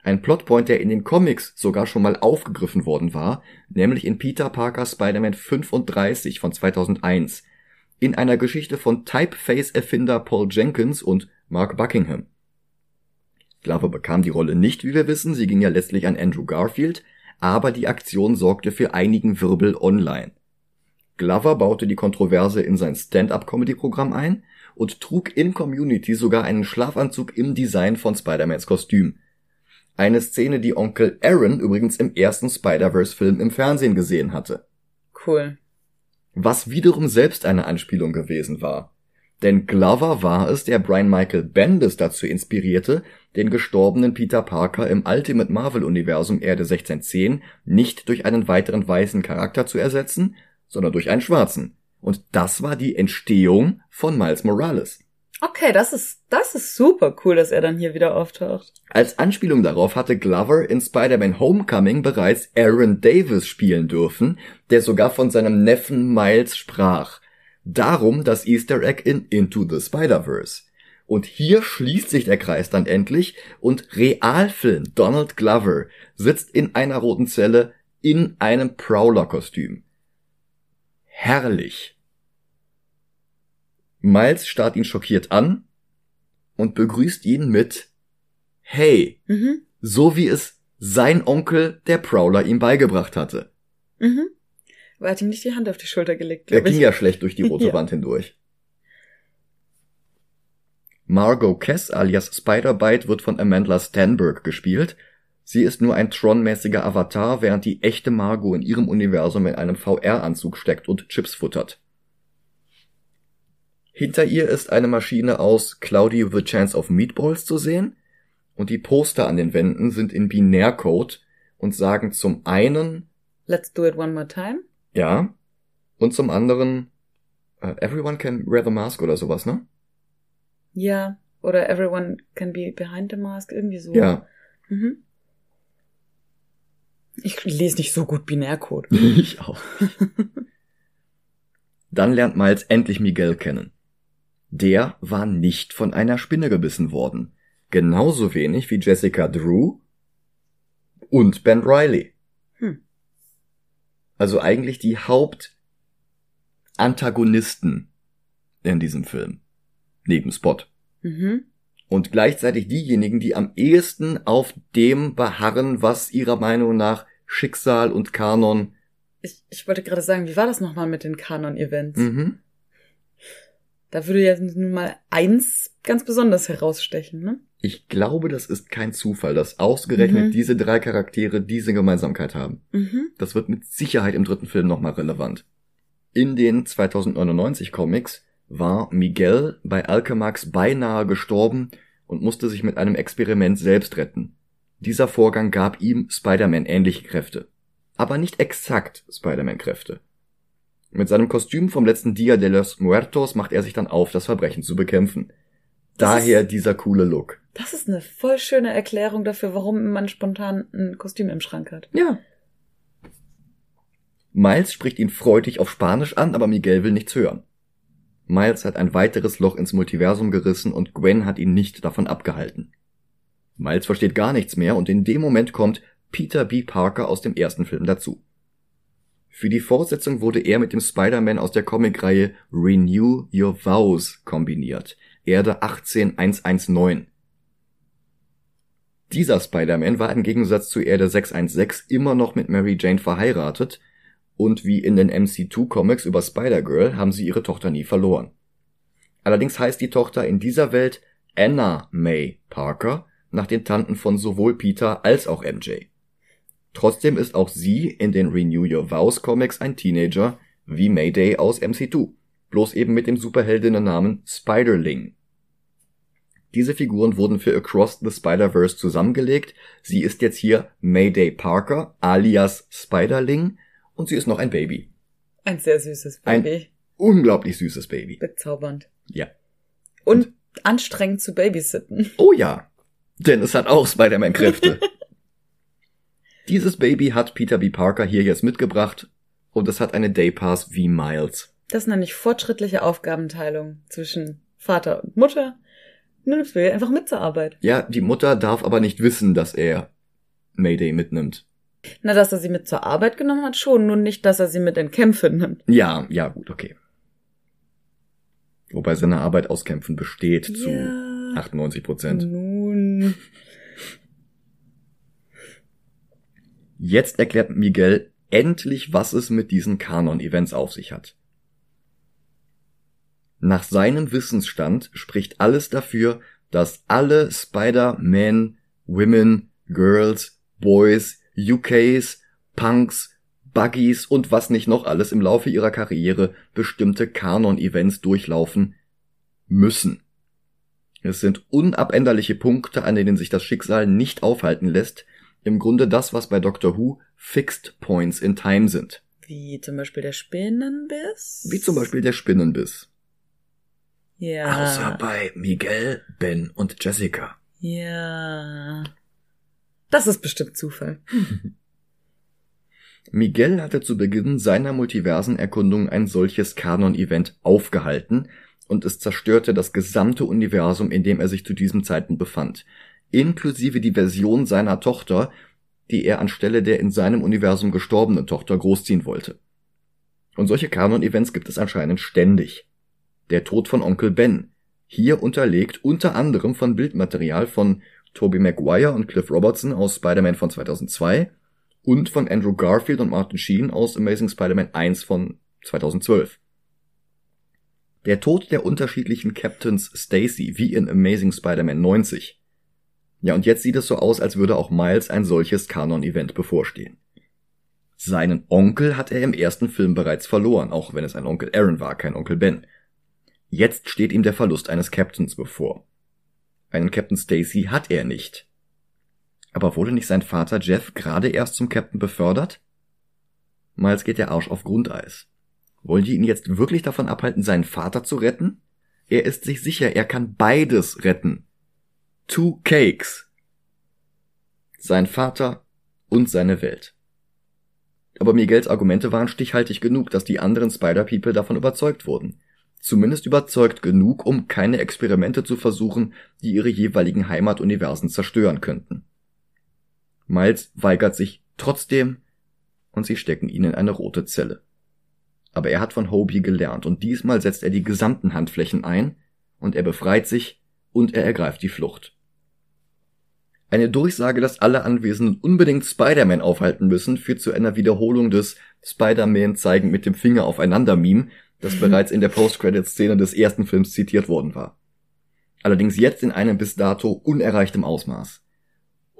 Ein Plotpoint, der in den Comics sogar schon mal aufgegriffen worden war, nämlich in Peter Parker Spider-Man 35 von 2001, in einer Geschichte von Typeface-Erfinder Paul Jenkins und Mark Buckingham. Glover bekam die Rolle nicht, wie wir wissen, sie ging ja letztlich an Andrew Garfield, aber die Aktion sorgte für einigen Wirbel online. Glover baute die Kontroverse in sein Stand-up-Comedy-Programm ein und trug in Community sogar einen Schlafanzug im Design von Spider-Mans Kostüm. Eine Szene, die Onkel Aaron übrigens im ersten Spider-Verse-Film im Fernsehen gesehen hatte. Cool. Was wiederum selbst eine Anspielung gewesen war. Denn Glover war es, der Brian Michael Bendis dazu inspirierte, den gestorbenen Peter Parker im Ultimate Marvel Universum Erde 1610 nicht durch einen weiteren weißen Charakter zu ersetzen, sondern durch einen schwarzen. Und das war die Entstehung von Miles Morales. Okay, das ist, das ist super cool, dass er dann hier wieder auftaucht. Als Anspielung darauf hatte Glover in Spider-Man Homecoming bereits Aaron Davis spielen dürfen, der sogar von seinem Neffen Miles sprach. Darum das Easter Egg in Into the Spider-Verse. Und hier schließt sich der Kreis dann endlich und Realfilm Donald Glover sitzt in einer roten Zelle in einem Prowler-Kostüm. Herrlich. Miles starrt ihn schockiert an und begrüßt ihn mit Hey, Mhm. so wie es sein Onkel, der Prowler, ihm beigebracht hatte. Mhm. Er hat ihm nicht die Hand auf die Schulter gelegt, Er ging ich. ja schlecht durch die [LAUGHS] rote Ja. Wand hindurch. Margot Kess alias Spider-Bite wird von Amanda Stanberg gespielt. Sie ist nur ein Tron-mäßiger Avatar, während die echte Margot in ihrem Universum in einem VR-Anzug steckt und Chips futtert. Hinter ihr ist eine Maschine aus Cloudy with a Chance of Meatballs zu sehen und die Poster an den Wänden sind in Binärcode und sagen zum einen Let's do it one more time. ja. Und zum anderen, äh, everyone can wear the mask oder sowas, ne? Ja. Oder everyone can be behind the mask, irgendwie so. Ja. Mhm. Ich lese nicht so gut Binärcode. [LAUGHS] ich auch. [LAUGHS] Dann lernt Miles endlich Miguel kennen. Der war nicht von einer Spinne gebissen worden. Genauso wenig wie Jessica Drew und Ben Riley. Hm. Also eigentlich die Hauptantagonisten in diesem Film. Neben Spot. Mhm. und gleichzeitig diejenigen, die am ehesten auf dem beharren, was ihrer Meinung nach Schicksal und Kanon. Ich, ich wollte gerade sagen, wie war das nochmal mit den Kanon-Events? Mhm. Da würde ja nun mal eins ganz besonders herausstechen, ne? Ich glaube, das ist kein Zufall, dass ausgerechnet Mhm. diese drei Charaktere diese Gemeinsamkeit haben. Mhm. Das wird mit Sicherheit im dritten Film nochmal relevant. In den 2099 Comics war Miguel bei Alchemax beinahe gestorben und musste sich mit einem Experiment selbst retten. Dieser Vorgang gab ihm Spider-Man ähnliche Kräfte. Aber nicht exakt Spider-Man-Kräfte. Mit seinem Kostüm vom letzten Dia de los Muertos macht er sich dann auf, das Verbrechen zu bekämpfen. Das Daher ist- dieser coole Look. Das ist eine voll schöne Erklärung dafür, warum man spontan ein Kostüm im Schrank hat. Ja. Miles spricht ihn freudig auf Spanisch an, aber Miguel will nichts hören. Miles hat ein weiteres Loch ins Multiversum gerissen und Gwen hat ihn nicht davon abgehalten. Miles versteht gar nichts mehr und in dem Moment kommt Peter B. Parker aus dem ersten Film dazu. Für die Fortsetzung wurde er mit dem Spider-Man aus der Comicreihe Renew Your Vows kombiniert. Erde 18119. Dieser Spider-Man war im Gegensatz zu Erde 616 immer noch mit Mary Jane verheiratet und wie in den MC2 Comics über Spider-Girl haben sie ihre Tochter nie verloren. Allerdings heißt die Tochter in dieser Welt Anna May Parker nach den Tanten von sowohl Peter als auch MJ. Trotzdem ist auch sie in den Renew Your Vows Comics ein Teenager wie Mayday aus MC2, bloß eben mit dem Superheldinnennamen Spiderling. Diese Figuren wurden für Across the Spider-Verse zusammengelegt. Sie ist jetzt hier Mayday Parker alias Spiderling und sie ist noch ein Baby. Ein sehr süßes Ein- Baby. Unglaublich süßes Baby. Bezaubernd. Ja. Und anstrengend zu babysitten. Oh ja, denn es hat auch Spider-Man-Kräfte. [LAUGHS] Dieses Baby hat Peter B. Parker hier jetzt mitgebracht und es hat eine Daypass wie Miles. Das nenne ich fortschrittliche Aufgabenteilung zwischen Vater und Mutter. Nimm das Baby einfach mit zur Arbeit. Ja, die Mutter darf aber nicht wissen, dass er Mayday mitnimmt. Na, dass er sie mit zur Arbeit genommen hat, schon, nur nicht, dass er sie mit in Kämpfe nimmt. Ja, ja, gut, okay. Wobei seine Arbeit aus Kämpfen besteht zu Ja. 98 Prozent. Nun. Jetzt erklärt Miguel endlich, was es mit diesen Kanon-Events auf sich hat. Nach seinem Wissensstand spricht alles dafür, dass alle Spider-Man, Women, Girls, Boys, UKs, Punks, Buggies und was nicht noch alles im Laufe ihrer Karriere bestimmte Kanon-Events durchlaufen müssen. Es sind unabänderliche Punkte, an denen sich das Schicksal nicht aufhalten lässt, im Grunde das, was bei Doctor Who Fixed Points in Time sind. Wie zum Beispiel der Spinnenbiss? Wie zum Beispiel der Spinnenbiss. Ja. Außer bei Miguel, Ben und Jessica. Ja. Das ist bestimmt Zufall. [LAUGHS] Miguel hatte zu Beginn seiner Multiversenerkundung ein solches Kanon-Event aufgehalten und es zerstörte das gesamte Universum, in dem er sich zu diesem Zeitpunkt befand, inklusive die Version seiner Tochter, die er anstelle der in seinem Universum gestorbenen Tochter großziehen wollte. Und solche Kanon-Events gibt es anscheinend ständig. Der Tod von Onkel Ben, hier unterlegt unter anderem von Bildmaterial von Tobey Maguire und Cliff Robertson aus Spider-Man von 2002 und von Andrew Garfield und Martin Sheen aus Amazing Spider-Man 1 von 2012. Der Tod der unterschiedlichen Captains Stacy wie in Amazing Spider-Man 90. Ja, und jetzt sieht es so aus, als würde auch Miles ein solches Kanon-Event bevorstehen. Seinen Onkel hat er im ersten Film bereits verloren, auch wenn es ein Onkel Aaron war, kein Onkel Ben. Jetzt steht ihm der Verlust eines Captains bevor. Einen Captain Stacy hat er nicht. Aber wurde nicht sein Vater Jeff gerade erst zum Captain befördert? Miles geht der Arsch auf Grundeis. Wollen die ihn jetzt wirklich davon abhalten, seinen Vater zu retten? Er ist sich sicher, er kann beides retten. Two Cakes. Sein Vater und seine Welt. Aber Miguels Argumente waren stichhaltig genug, dass die anderen Spider-People davon überzeugt wurden. Zumindest überzeugt genug, um keine Experimente zu versuchen, die ihre jeweiligen Heimatuniversen zerstören könnten. Miles weigert sich trotzdem und sie stecken ihn in eine rote Zelle. Aber er hat von Hobie gelernt und diesmal setzt er die gesamten Handflächen ein und er befreit sich und er ergreift die Flucht. Eine Durchsage, dass alle Anwesenden unbedingt Spider-Man aufhalten müssen, führt zu einer Wiederholung des Spider-Man zeigen mit dem Finger aufeinander Meme, das bereits in der Post-Credit-Szene des ersten Films zitiert worden war. Allerdings jetzt in einem bis dato unerreichtem Ausmaß.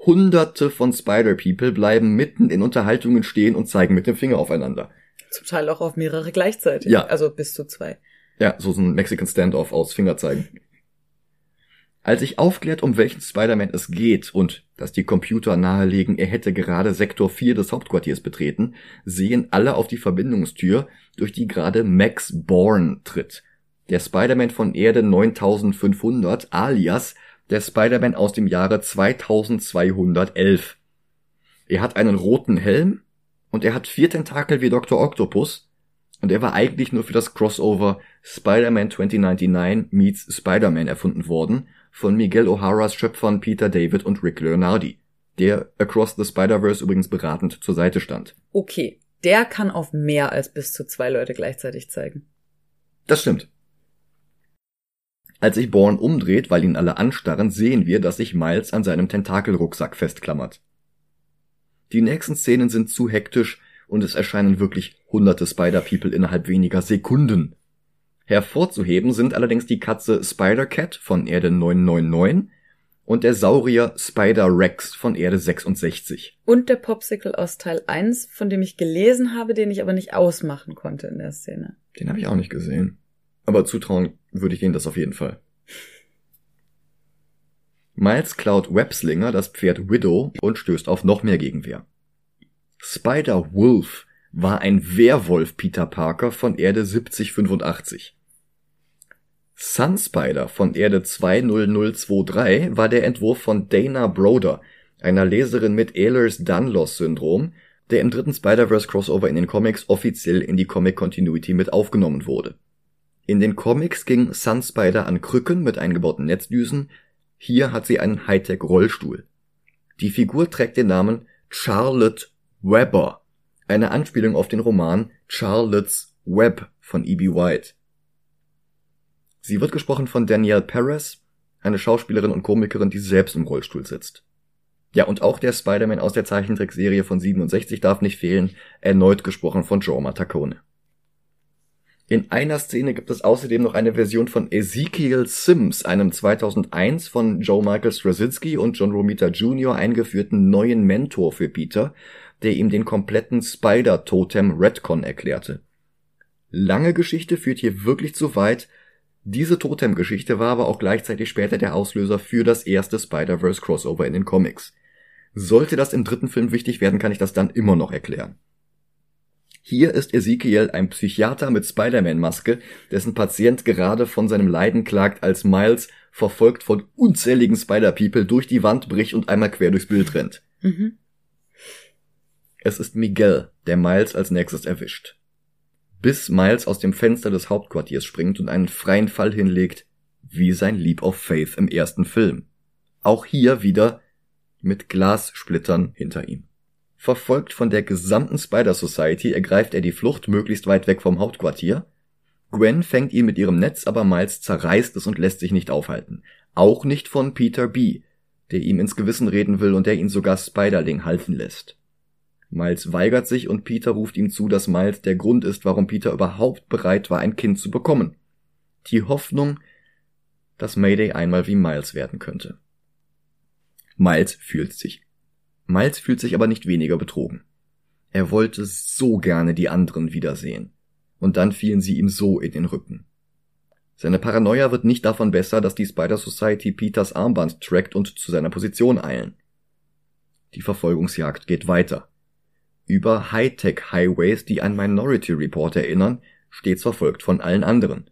Hunderte von Spider-People bleiben mitten in Unterhaltungen stehen und zeigen mit dem Finger aufeinander. Zum Teil auch auf mehrere gleichzeitig. Ja. Also bis zu zwei. Ja, so ein Mexican Standoff aus Fingerzeigen. Als sich aufklärt, um welchen Spider-Man es geht und dass die Computer nahelegen, er hätte gerade Sektor 4 des Hauptquartiers betreten, sehen alle auf die Verbindungstür, durch die gerade Max Bourne tritt. Der Spider-Man von Erde 9500 alias der Spider-Man aus dem Jahre 2211. Er hat einen roten Helm und er hat vier Tentakel wie Dr. Octopus und er war eigentlich nur für das Crossover Spider-Man 2099 meets Spider-Man erfunden worden von Miguel O'Haras Schöpfern Peter David und Rick Leonardi, der Across the Spider-Verse übrigens beratend zur Seite stand. Okay, der kann auf mehr als bis zu zwei Leute gleichzeitig zeigen. Das stimmt. Als sich Bourne umdreht, weil ihn alle anstarren, sehen wir, dass sich Miles an seinem Tentakelrucksack festklammert. Die nächsten Szenen sind zu hektisch und es erscheinen wirklich hunderte Spider-People innerhalb weniger Sekunden. Hervorzuheben sind allerdings die Katze Spider-Cat von Erde 999 und der Saurier Spider-Rex von Erde 66. Und der Popsicle aus Teil 1, von dem ich gelesen habe, den ich aber nicht ausmachen konnte in der Szene. Den habe ich auch nicht gesehen. Aber zutrauen würde ich Ihnen das auf jeden Fall. Miles klaut Webslinger das Pferd Widow und stößt auf noch mehr Gegenwehr. Spider-Wolf war ein Werwolf Peter Parker von Erde 7085. Sunspider von Erde 20023 war der Entwurf von Dana Broder, einer Leserin mit Ehlers-Danlos-Syndrom, der im dritten Spider-Verse-Crossover in den Comics offiziell in die Comic-Continuity mit aufgenommen wurde. In den Comics ging Sunspider an Krücken mit eingebauten Netzdüsen, hier hat sie einen Hightech-Rollstuhl. Die Figur trägt den Namen Charlotte Webber, eine Anspielung auf den Roman Charlotte's Web von E.B. White. Sie wird gesprochen von Danielle Perez, eine Schauspielerin und Komikerin, die selbst im Rollstuhl sitzt. Ja, und auch der Spider-Man aus der Zeichentrickserie von 67 darf nicht fehlen, erneut gesprochen von Joe Matacone. In einer Szene gibt es außerdem noch eine Version von Ezekiel Sims, einem 2001 von Joe Michael Straczynski und John Romita Jr. eingeführten neuen Mentor für Peter, der ihm den kompletten Spider-Totem Redcon erklärte. Lange Geschichte führt hier wirklich zu weit, diese Totem-Geschichte war aber auch gleichzeitig später der Auslöser für das erste Spider-Verse Crossover in den Comics. Sollte das im dritten Film wichtig werden, kann ich das dann immer noch erklären. Hier ist Ezekiel ein Psychiater mit Spider-Man-Maske, dessen Patient gerade von seinem Leiden klagt, als Miles, verfolgt von unzähligen Spider-People, durch die Wand bricht und einmal quer durchs Bild rennt. Mhm. Es ist Miguel, der Miles als nächstes erwischt bis Miles aus dem Fenster des Hauptquartiers springt und einen freien Fall hinlegt, wie sein Leap of Faith im ersten Film. Auch hier wieder mit Glassplittern hinter ihm. Verfolgt von der gesamten Spider Society ergreift er die Flucht möglichst weit weg vom Hauptquartier. Gwen fängt ihn mit ihrem Netz, aber Miles zerreißt es und lässt sich nicht aufhalten. Auch nicht von Peter B., der ihm ins Gewissen reden will und der ihn sogar Spiderling halten lässt. Miles weigert sich und Peter ruft ihm zu, dass Miles der Grund ist, warum Peter überhaupt bereit war, ein Kind zu bekommen. Die Hoffnung, dass Mayday einmal wie Miles werden könnte. Miles fühlt sich. Miles fühlt sich aber nicht weniger betrogen. Er wollte so gerne die anderen wiedersehen. Und dann fielen sie ihm so in den Rücken. Seine Paranoia wird nicht davon besser, dass die Spider Society Peters Armband trackt und zu seiner Position eilen. Die Verfolgungsjagd geht weiter. Über Hightech-Highways, die an Minority Report erinnern, stets verfolgt von allen anderen.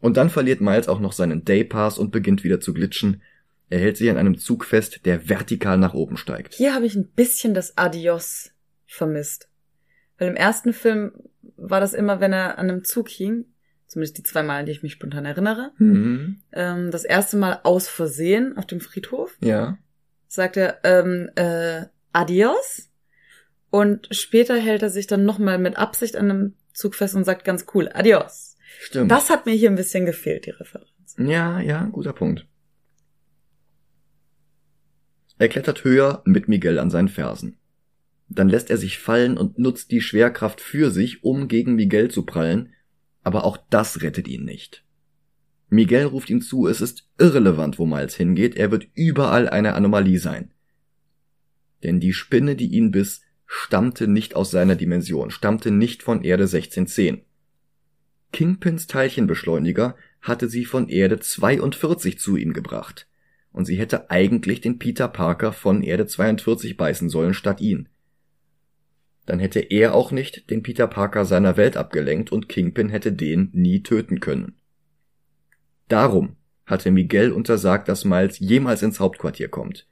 Und dann verliert Miles auch noch seinen Daypass und beginnt wieder zu glitschen. Er hält sich an einem Zug fest, der vertikal nach oben steigt. Hier habe ich ein bisschen das Adios vermisst. Weil im ersten Film war das immer, wenn er an einem Zug hing, zumindest die zwei Mal, an die ich mich spontan erinnere, Mhm. ähm, das erste Mal aus Versehen auf dem Friedhof, Ja. sagt er ähm, äh, Adios und später hält er sich dann nochmal mit Absicht an einem Zug fest und sagt ganz cool Adios. Stimmt. Das hat mir hier ein bisschen gefehlt, die Referenz. Ja, ja, guter Punkt. Er klettert höher mit Miguel an seinen Fersen. Dann lässt er sich fallen und nutzt die Schwerkraft für sich, um gegen Miguel zu prallen, Aber auch das rettet ihn nicht. Miguel ruft ihm zu, es ist irrelevant, wo Miles hingeht, er wird überall eine Anomalie sein. Denn die Spinne, die ihn biss, stammte nicht aus seiner Dimension, stammte nicht von Erde 1610. Kingpins Teilchenbeschleuniger hatte sie von Erde 42 zu ihm gebracht. Und sie hätte eigentlich den Peter Parker von Erde 42 beißen sollen statt ihn. Dann hätte er auch nicht den Peter Parker seiner Welt abgelenkt und Kingpin hätte den nie töten können. Darum hatte Miguel untersagt, dass Miles jemals ins Hauptquartier kommt.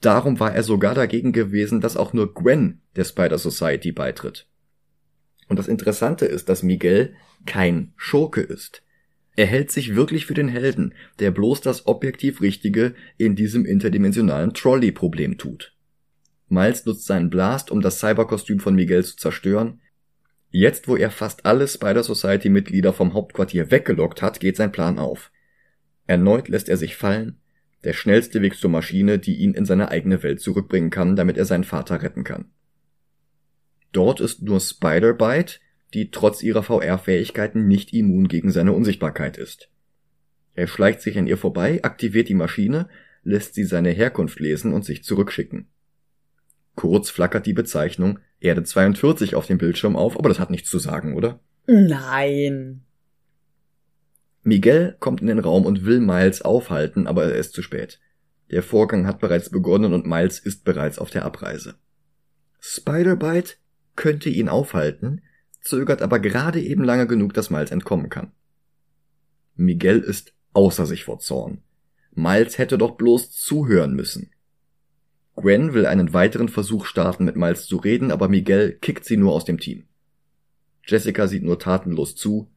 Darum war er sogar dagegen gewesen, dass auch nur Gwen der Spider Society beitritt. Und das Interessante ist, dass Miguel kein Schurke ist. Er hält sich wirklich für den Helden, der bloß das objektiv Richtige in diesem interdimensionalen Trolley-Problem tut. Miles nutzt seinen Blast, um das Cyberkostüm von Miguel zu zerstören. Jetzt, wo er fast alle Spider Society Mitglieder vom Hauptquartier weggelockt hat, geht sein Plan auf. Erneut lässt er sich fallen, der schnellste Weg zur Maschine, die ihn in seine eigene Welt zurückbringen kann, damit er seinen Vater retten kann. Dort ist nur Spider-Bite, die trotz ihrer VR-Fähigkeiten nicht immun gegen seine Unsichtbarkeit ist. Er schleicht sich an ihr vorbei, aktiviert die Maschine, lässt sie seine Herkunft lesen und sich zurückschicken. Kurz flackert die Bezeichnung Erde 42 auf dem Bildschirm auf, aber das hat nichts zu sagen, oder? Nein. Miguel kommt in den Raum und will Miles aufhalten, aber er ist zu spät. Der Vorgang hat bereits begonnen und Miles ist bereits auf der Abreise. Spider-Bite könnte ihn aufhalten, zögert aber gerade eben lange genug, dass Miles entkommen kann. Miguel ist außer sich vor Zorn. Miles hätte doch bloß zuhören müssen. Gwen will einen weiteren Versuch starten, mit Miles zu reden, aber Miguel kickt sie nur aus dem Team. Jessica sieht nur tatenlos zu.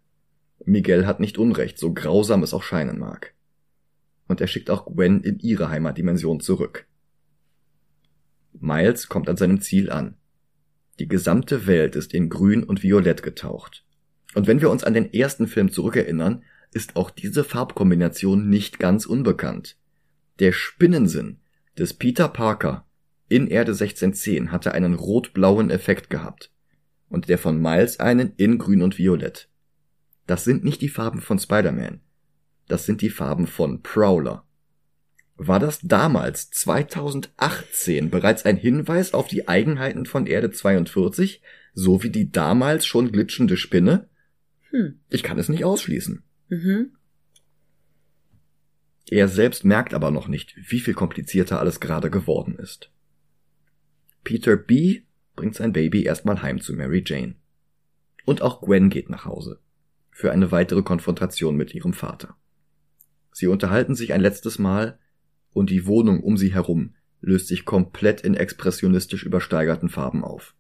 Miguel hat nicht Unrecht, so grausam es auch scheinen mag. Und er schickt auch Gwen in ihre Heimatdimension zurück. Miles kommt an seinem Ziel an. Die gesamte Welt ist in Grün und Violett getaucht. Und wenn wir uns an den ersten Film zurückerinnern, ist auch diese Farbkombination nicht ganz unbekannt. Der Spinnensinn des Peter Parker in Erde 1610 hatte einen rot-blauen Effekt gehabt und der von Miles einen in Grün und Violett. Das sind nicht die Farben von Spider-Man. Das sind die Farben von Prowler. War das damals, 2018, bereits ein Hinweis auf die Eigenheiten von Erde 42, so wie die damals schon glitschende Spinne? Hm. Ich kann es nicht ausschließen. Mhm. Er selbst merkt aber noch nicht, wie viel komplizierter alles gerade geworden ist. Peter B. bringt sein Baby erstmal heim zu Mary Jane. Und auch Gwen geht nach Hause. Für eine weitere Konfrontation mit ihrem Vater. Sie unterhalten sich ein letztes Mal und die Wohnung um sie herum löst sich komplett in expressionistisch übersteigerten Farben auf.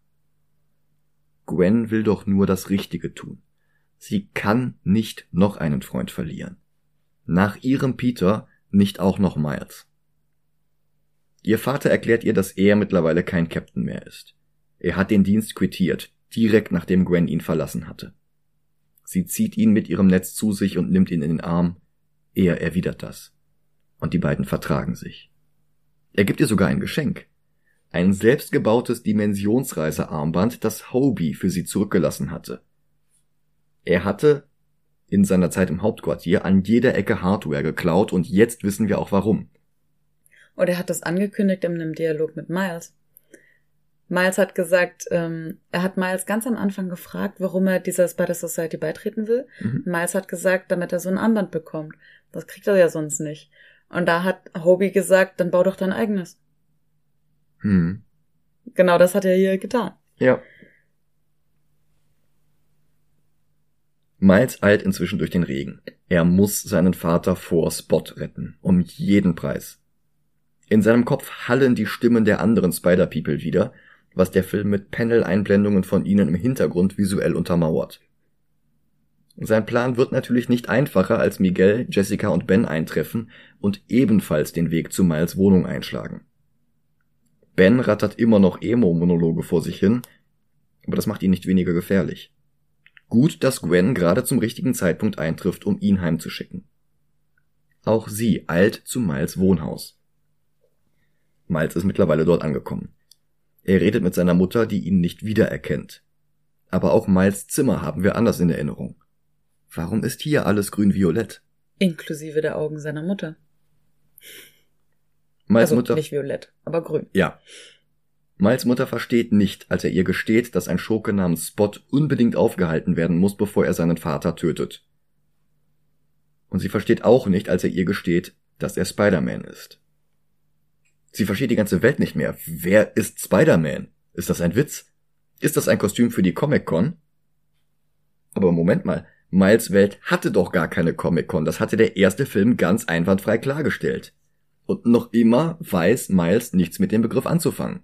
Gwen will doch nur das Richtige tun. Sie kann nicht noch einen Freund verlieren. Nach ihrem Peter nicht auch noch Miles. Ihr Vater erklärt ihr, dass er mittlerweile kein Captain mehr ist. Er hat den Dienst quittiert, direkt nachdem Gwen ihn verlassen hatte. Sie zieht ihn mit ihrem Netz zu sich und nimmt ihn in den Arm. Er erwidert das und die beiden vertragen sich. Er gibt ihr sogar ein Geschenk. Ein selbstgebautes Dimensionsreisearmband, das Hobie für sie zurückgelassen hatte. Er hatte in seiner Zeit im Hauptquartier an jeder Ecke Hardware geklaut und jetzt wissen wir auch warum. Und er hat das angekündigt in einem Dialog mit Miles. Miles hat gesagt, ähm, er hat Miles ganz am Anfang gefragt, warum er dieser Spider Society beitreten will. Mhm. Miles hat gesagt, damit er so ein Armband bekommt. Das kriegt er ja sonst nicht. Und da hat Hobie gesagt, dann bau doch dein eigenes. Hm. Genau das hat er hier getan. Ja. Miles eilt inzwischen durch den Regen. Er muss seinen Vater vor Spot retten. Um jeden Preis. In seinem Kopf hallen die Stimmen der anderen Spider-People wieder, was der Film mit Panel-Einblendungen von ihnen im Hintergrund visuell untermauert. Sein Plan wird natürlich nicht einfacher, als Miguel, Jessica und Ben eintreffen und ebenfalls den Weg zu Miles Wohnung einschlagen. Ben rattert immer noch Emo-Monologe vor sich hin, aber das macht ihn nicht weniger gefährlich. Gut, dass Gwen gerade zum richtigen Zeitpunkt eintrifft, um ihn heimzuschicken. Auch sie eilt zu Miles Wohnhaus. Miles ist mittlerweile dort angekommen. Er redet mit seiner Mutter, die ihn nicht wiedererkennt. Aber auch Miles Zimmer haben wir anders in Erinnerung. Warum ist hier alles grün-violett? Inklusive der Augen seiner Mutter. Miles also Mutter. nicht violett, aber grün. Ja. Miles Mutter versteht nicht, als er ihr gesteht, dass ein Schurke namens Spot unbedingt aufgehalten werden muss, bevor er seinen Vater tötet. Und sie versteht auch nicht, als er ihr gesteht, dass er Spider-Man ist. Sie versteht die ganze Welt nicht mehr. Wer ist Spider-Man? Ist das ein Witz? Ist das ein Kostüm für die Comic-Con? Aber Moment mal, Miles Welt hatte doch gar keine Comic-Con. Das hatte der erste Film ganz einwandfrei klargestellt. Und noch immer weiß Miles nichts mit dem Begriff anzufangen.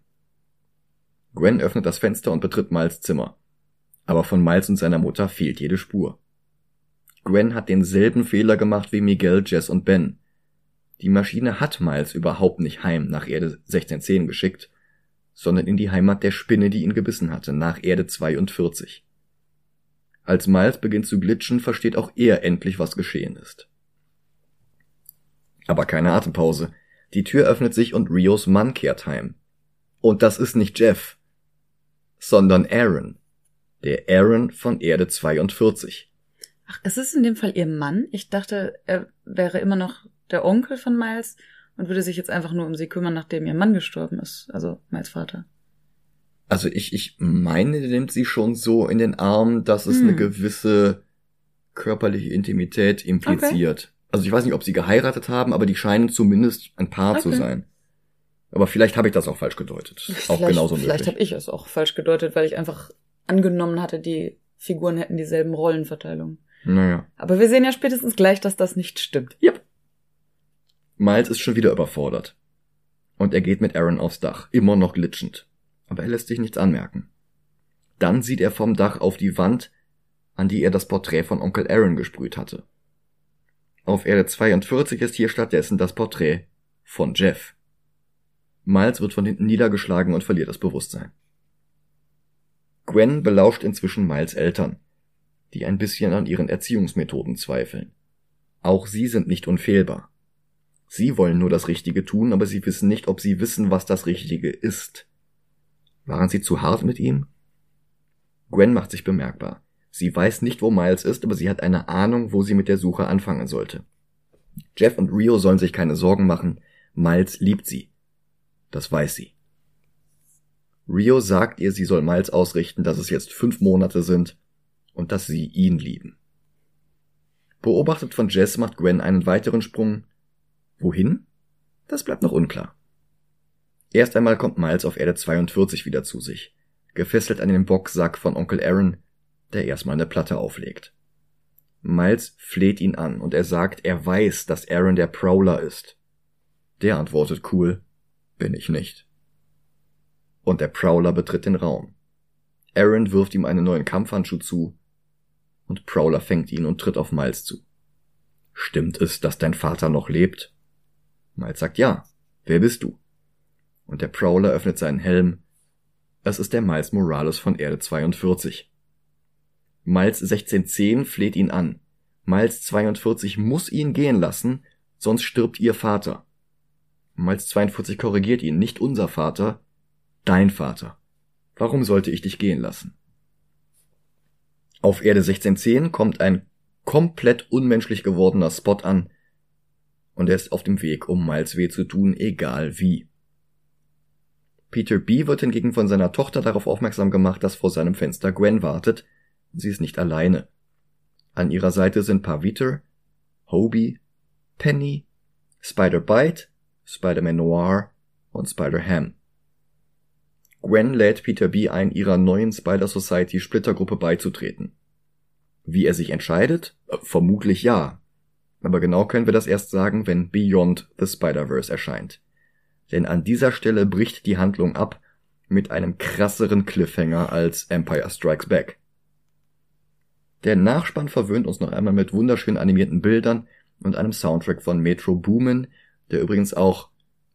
Gwen öffnet das Fenster und betritt Miles Zimmer. Aber von Miles und seiner Mutter fehlt jede Spur. Gwen hat denselben Fehler gemacht wie Miguel, Jess und Ben. Die Maschine hat Miles überhaupt nicht heim nach Erde 1610 geschickt, sondern in die Heimat der Spinne, die ihn gebissen hatte, nach Erde 42. Als Miles beginnt zu glitschen, versteht auch er endlich, was geschehen ist. Aber keine Atempause. Die Tür öffnet sich und Rios Mann kehrt heim. Und das ist nicht Jeff, sondern Aaron. Der Aaron von Erde 42. Ach, es ist in dem Fall ihr Mann? Ich dachte, er wäre immer noch der Onkel von Miles und würde sich jetzt einfach nur um sie kümmern, nachdem ihr Mann gestorben ist. Also Miles Vater. Also ich, ich meine, der nimmt sie schon so in den Arm, dass es eine Hm. gewisse körperliche Intimität impliziert. Also ich weiß nicht, ob sie geheiratet haben, aber die scheinen zumindest ein Paar zu Okay. sein. Aber vielleicht habe ich das auch falsch gedeutet. Auch vielleicht genauso vielleicht habe ich es auch falsch gedeutet, weil ich einfach angenommen hatte, die Figuren hätten dieselben Rollenverteilungen. Naja. Aber wir sehen ja spätestens gleich, dass das nicht stimmt. Yep. Miles ist schon wieder überfordert. Und er geht mit Aaron aufs Dach, immer noch glitschend. Aber er lässt sich nichts anmerken. Dann sieht er vom Dach auf die Wand, an die er das Porträt von Onkel Aaron gesprüht hatte. Auf Erde 42 ist hier stattdessen das Porträt von Jeff. Miles wird von hinten niedergeschlagen und verliert das Bewusstsein. Gwen belauscht inzwischen Miles Eltern, die ein bisschen an ihren Erziehungsmethoden zweifeln. Auch sie sind nicht unfehlbar. Sie wollen nur das Richtige tun, aber sie wissen nicht, ob sie wissen, was das Richtige ist. Waren sie zu hart mit ihm? Gwen macht sich bemerkbar. Sie weiß nicht, wo Miles ist, aber sie hat eine Ahnung, wo sie mit der Suche anfangen sollte. Jeff und Rio sollen sich keine Sorgen machen. Miles liebt sie. Das weiß sie. Rio sagt ihr, sie soll Miles ausrichten, dass es jetzt fünf Monate sind und dass sie ihn lieben. Beobachtet von Jess macht Gwen einen weiteren Sprung. Wohin? Das bleibt noch unklar. Erst einmal kommt Miles auf Erde 42 wieder zu sich, gefesselt an den Boxsack von Onkel Aaron, der erstmal eine Platte auflegt. Miles fleht ihn an und er sagt, er weiß, dass Aaron der Prowler ist. Der antwortet cool, bin ich nicht. Und der Prowler betritt den Raum. Aaron wirft ihm einen neuen Kampfhandschuh zu und Prowler fängt ihn und tritt auf Miles zu. Stimmt es, dass dein Vater noch lebt? Miles sagt ja. Wer bist du? Und der Prowler öffnet seinen Helm. Es ist der Miles Morales von Erde 42. Miles 1610 fleht ihn an. Miles 42 muss ihn gehen lassen, sonst stirbt ihr Vater. Miles 42 korrigiert ihn, nicht unser Vater, dein Vater. Warum sollte ich dich gehen lassen? Auf Erde 1610 kommt ein komplett unmenschlich gewordener Spot an und er ist auf dem Weg, um Miles weh zu tun, egal wie. Peter B. wird hingegen von seiner Tochter darauf aufmerksam gemacht, dass vor seinem Fenster Gwen wartet. Sie ist nicht alleine. An ihrer Seite sind Paviter, Hobie, Penny, Spider-Bite, Spider-Man Noir und Spider-Ham. Gwen lädt Peter B. ein, ihrer neuen Spider Society Splittergruppe beizutreten. Wie er sich entscheidet? Äh, Vermutlich ja. Aber genau können wir das erst sagen, wenn Beyond the Spider-Verse erscheint. Denn an dieser Stelle bricht die Handlung ab mit einem krasseren Cliffhanger als Empire Strikes Back. Der Nachspann verwöhnt uns noch einmal mit wunderschön animierten Bildern und einem Soundtrack von Metro Boomin, der übrigens auch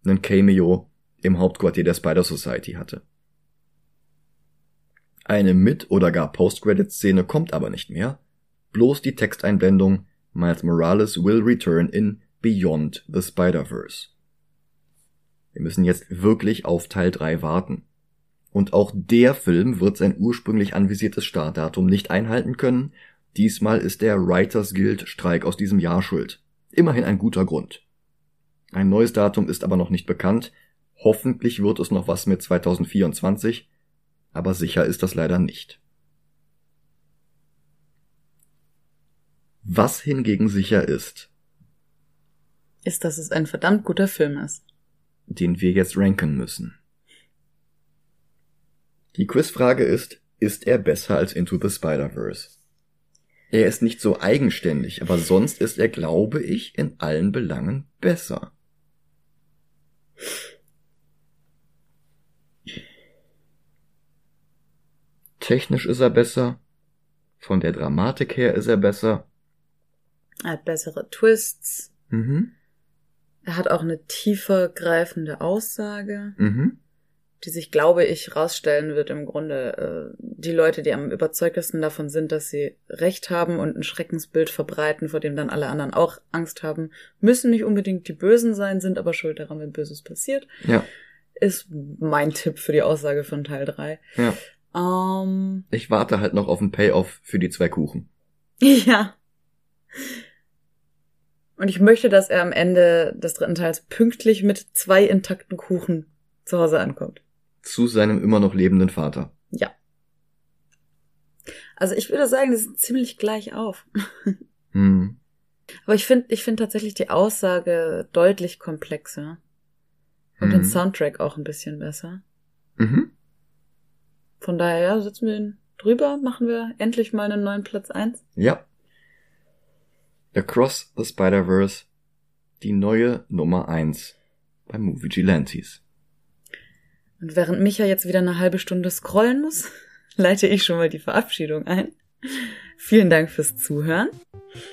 einen Cameo im Hauptquartier der Spider Society hatte. Eine Mit- oder gar Post-Credit-Szene kommt aber nicht mehr, bloß die Texteinblendung Miles Morales will return in Beyond the Spider-Verse. Wir müssen jetzt wirklich auf Teil 3 warten. Und auch der Film wird sein ursprünglich anvisiertes Startdatum nicht einhalten können, Diesmal ist der Writers Guild Streik aus diesem Jahr schuld. Immerhin ein guter Grund. Ein neues Datum ist aber noch nicht bekannt. Hoffentlich wird es noch was mit 2024, aber sicher ist das leider nicht. Was hingegen sicher ist, Ist, dass es ein verdammt guter Film ist. den wir jetzt ranken müssen. Die Quizfrage ist, ist er besser als Into the Spider-Verse? Er ist nicht so eigenständig, aber sonst ist er, glaube ich, in allen Belangen besser. Technisch ist er besser, von der Dramatik her ist er besser. Er hat bessere Twists. Mhm. Er hat auch eine tiefer greifende Aussage, Mhm. die sich, glaube ich, rausstellen wird im Grunde äh, die Leute, die am überzeugtesten davon sind, dass sie Recht haben und ein Schreckensbild verbreiten, vor dem dann alle anderen auch Angst haben, müssen nicht unbedingt die Bösen sein, sind aber schuld daran, wenn Böses passiert, Ja, ist mein Tipp für die Aussage von Teil 3. ja. Ähm, Ich warte halt noch auf den Payoff für die zwei Kuchen. [LAUGHS] Ja. Und ich möchte, dass er am Ende des dritten Teils pünktlich mit zwei intakten Kuchen zu Hause ankommt. Zu seinem immer noch lebenden Vater. Ja. Also ich würde sagen, die sind ziemlich gleich auf. [LAUGHS] Hm. Aber ich finde, ich finde tatsächlich die Aussage deutlich komplexer. Und den Mhm. Soundtrack auch ein bisschen besser. Mhm. Von daher, ja, setzen wir ihn drüber, machen wir endlich mal einen neuen Platz eins. Ja. Across the Spider-Verse, die neue Nummer eins bei Movie Gilantes. Und während Micha jetzt wieder eine halbe Stunde scrollen muss, [LAUGHS] leite ich schon mal die Verabschiedung ein. Vielen Dank fürs Zuhören.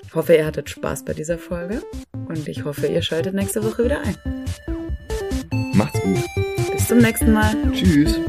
Ich hoffe, ihr hattet Spaß bei dieser Folge. Und ich hoffe, ihr schaltet nächste Woche wieder ein. Macht's gut. Bis zum nächsten Mal. Tschüss.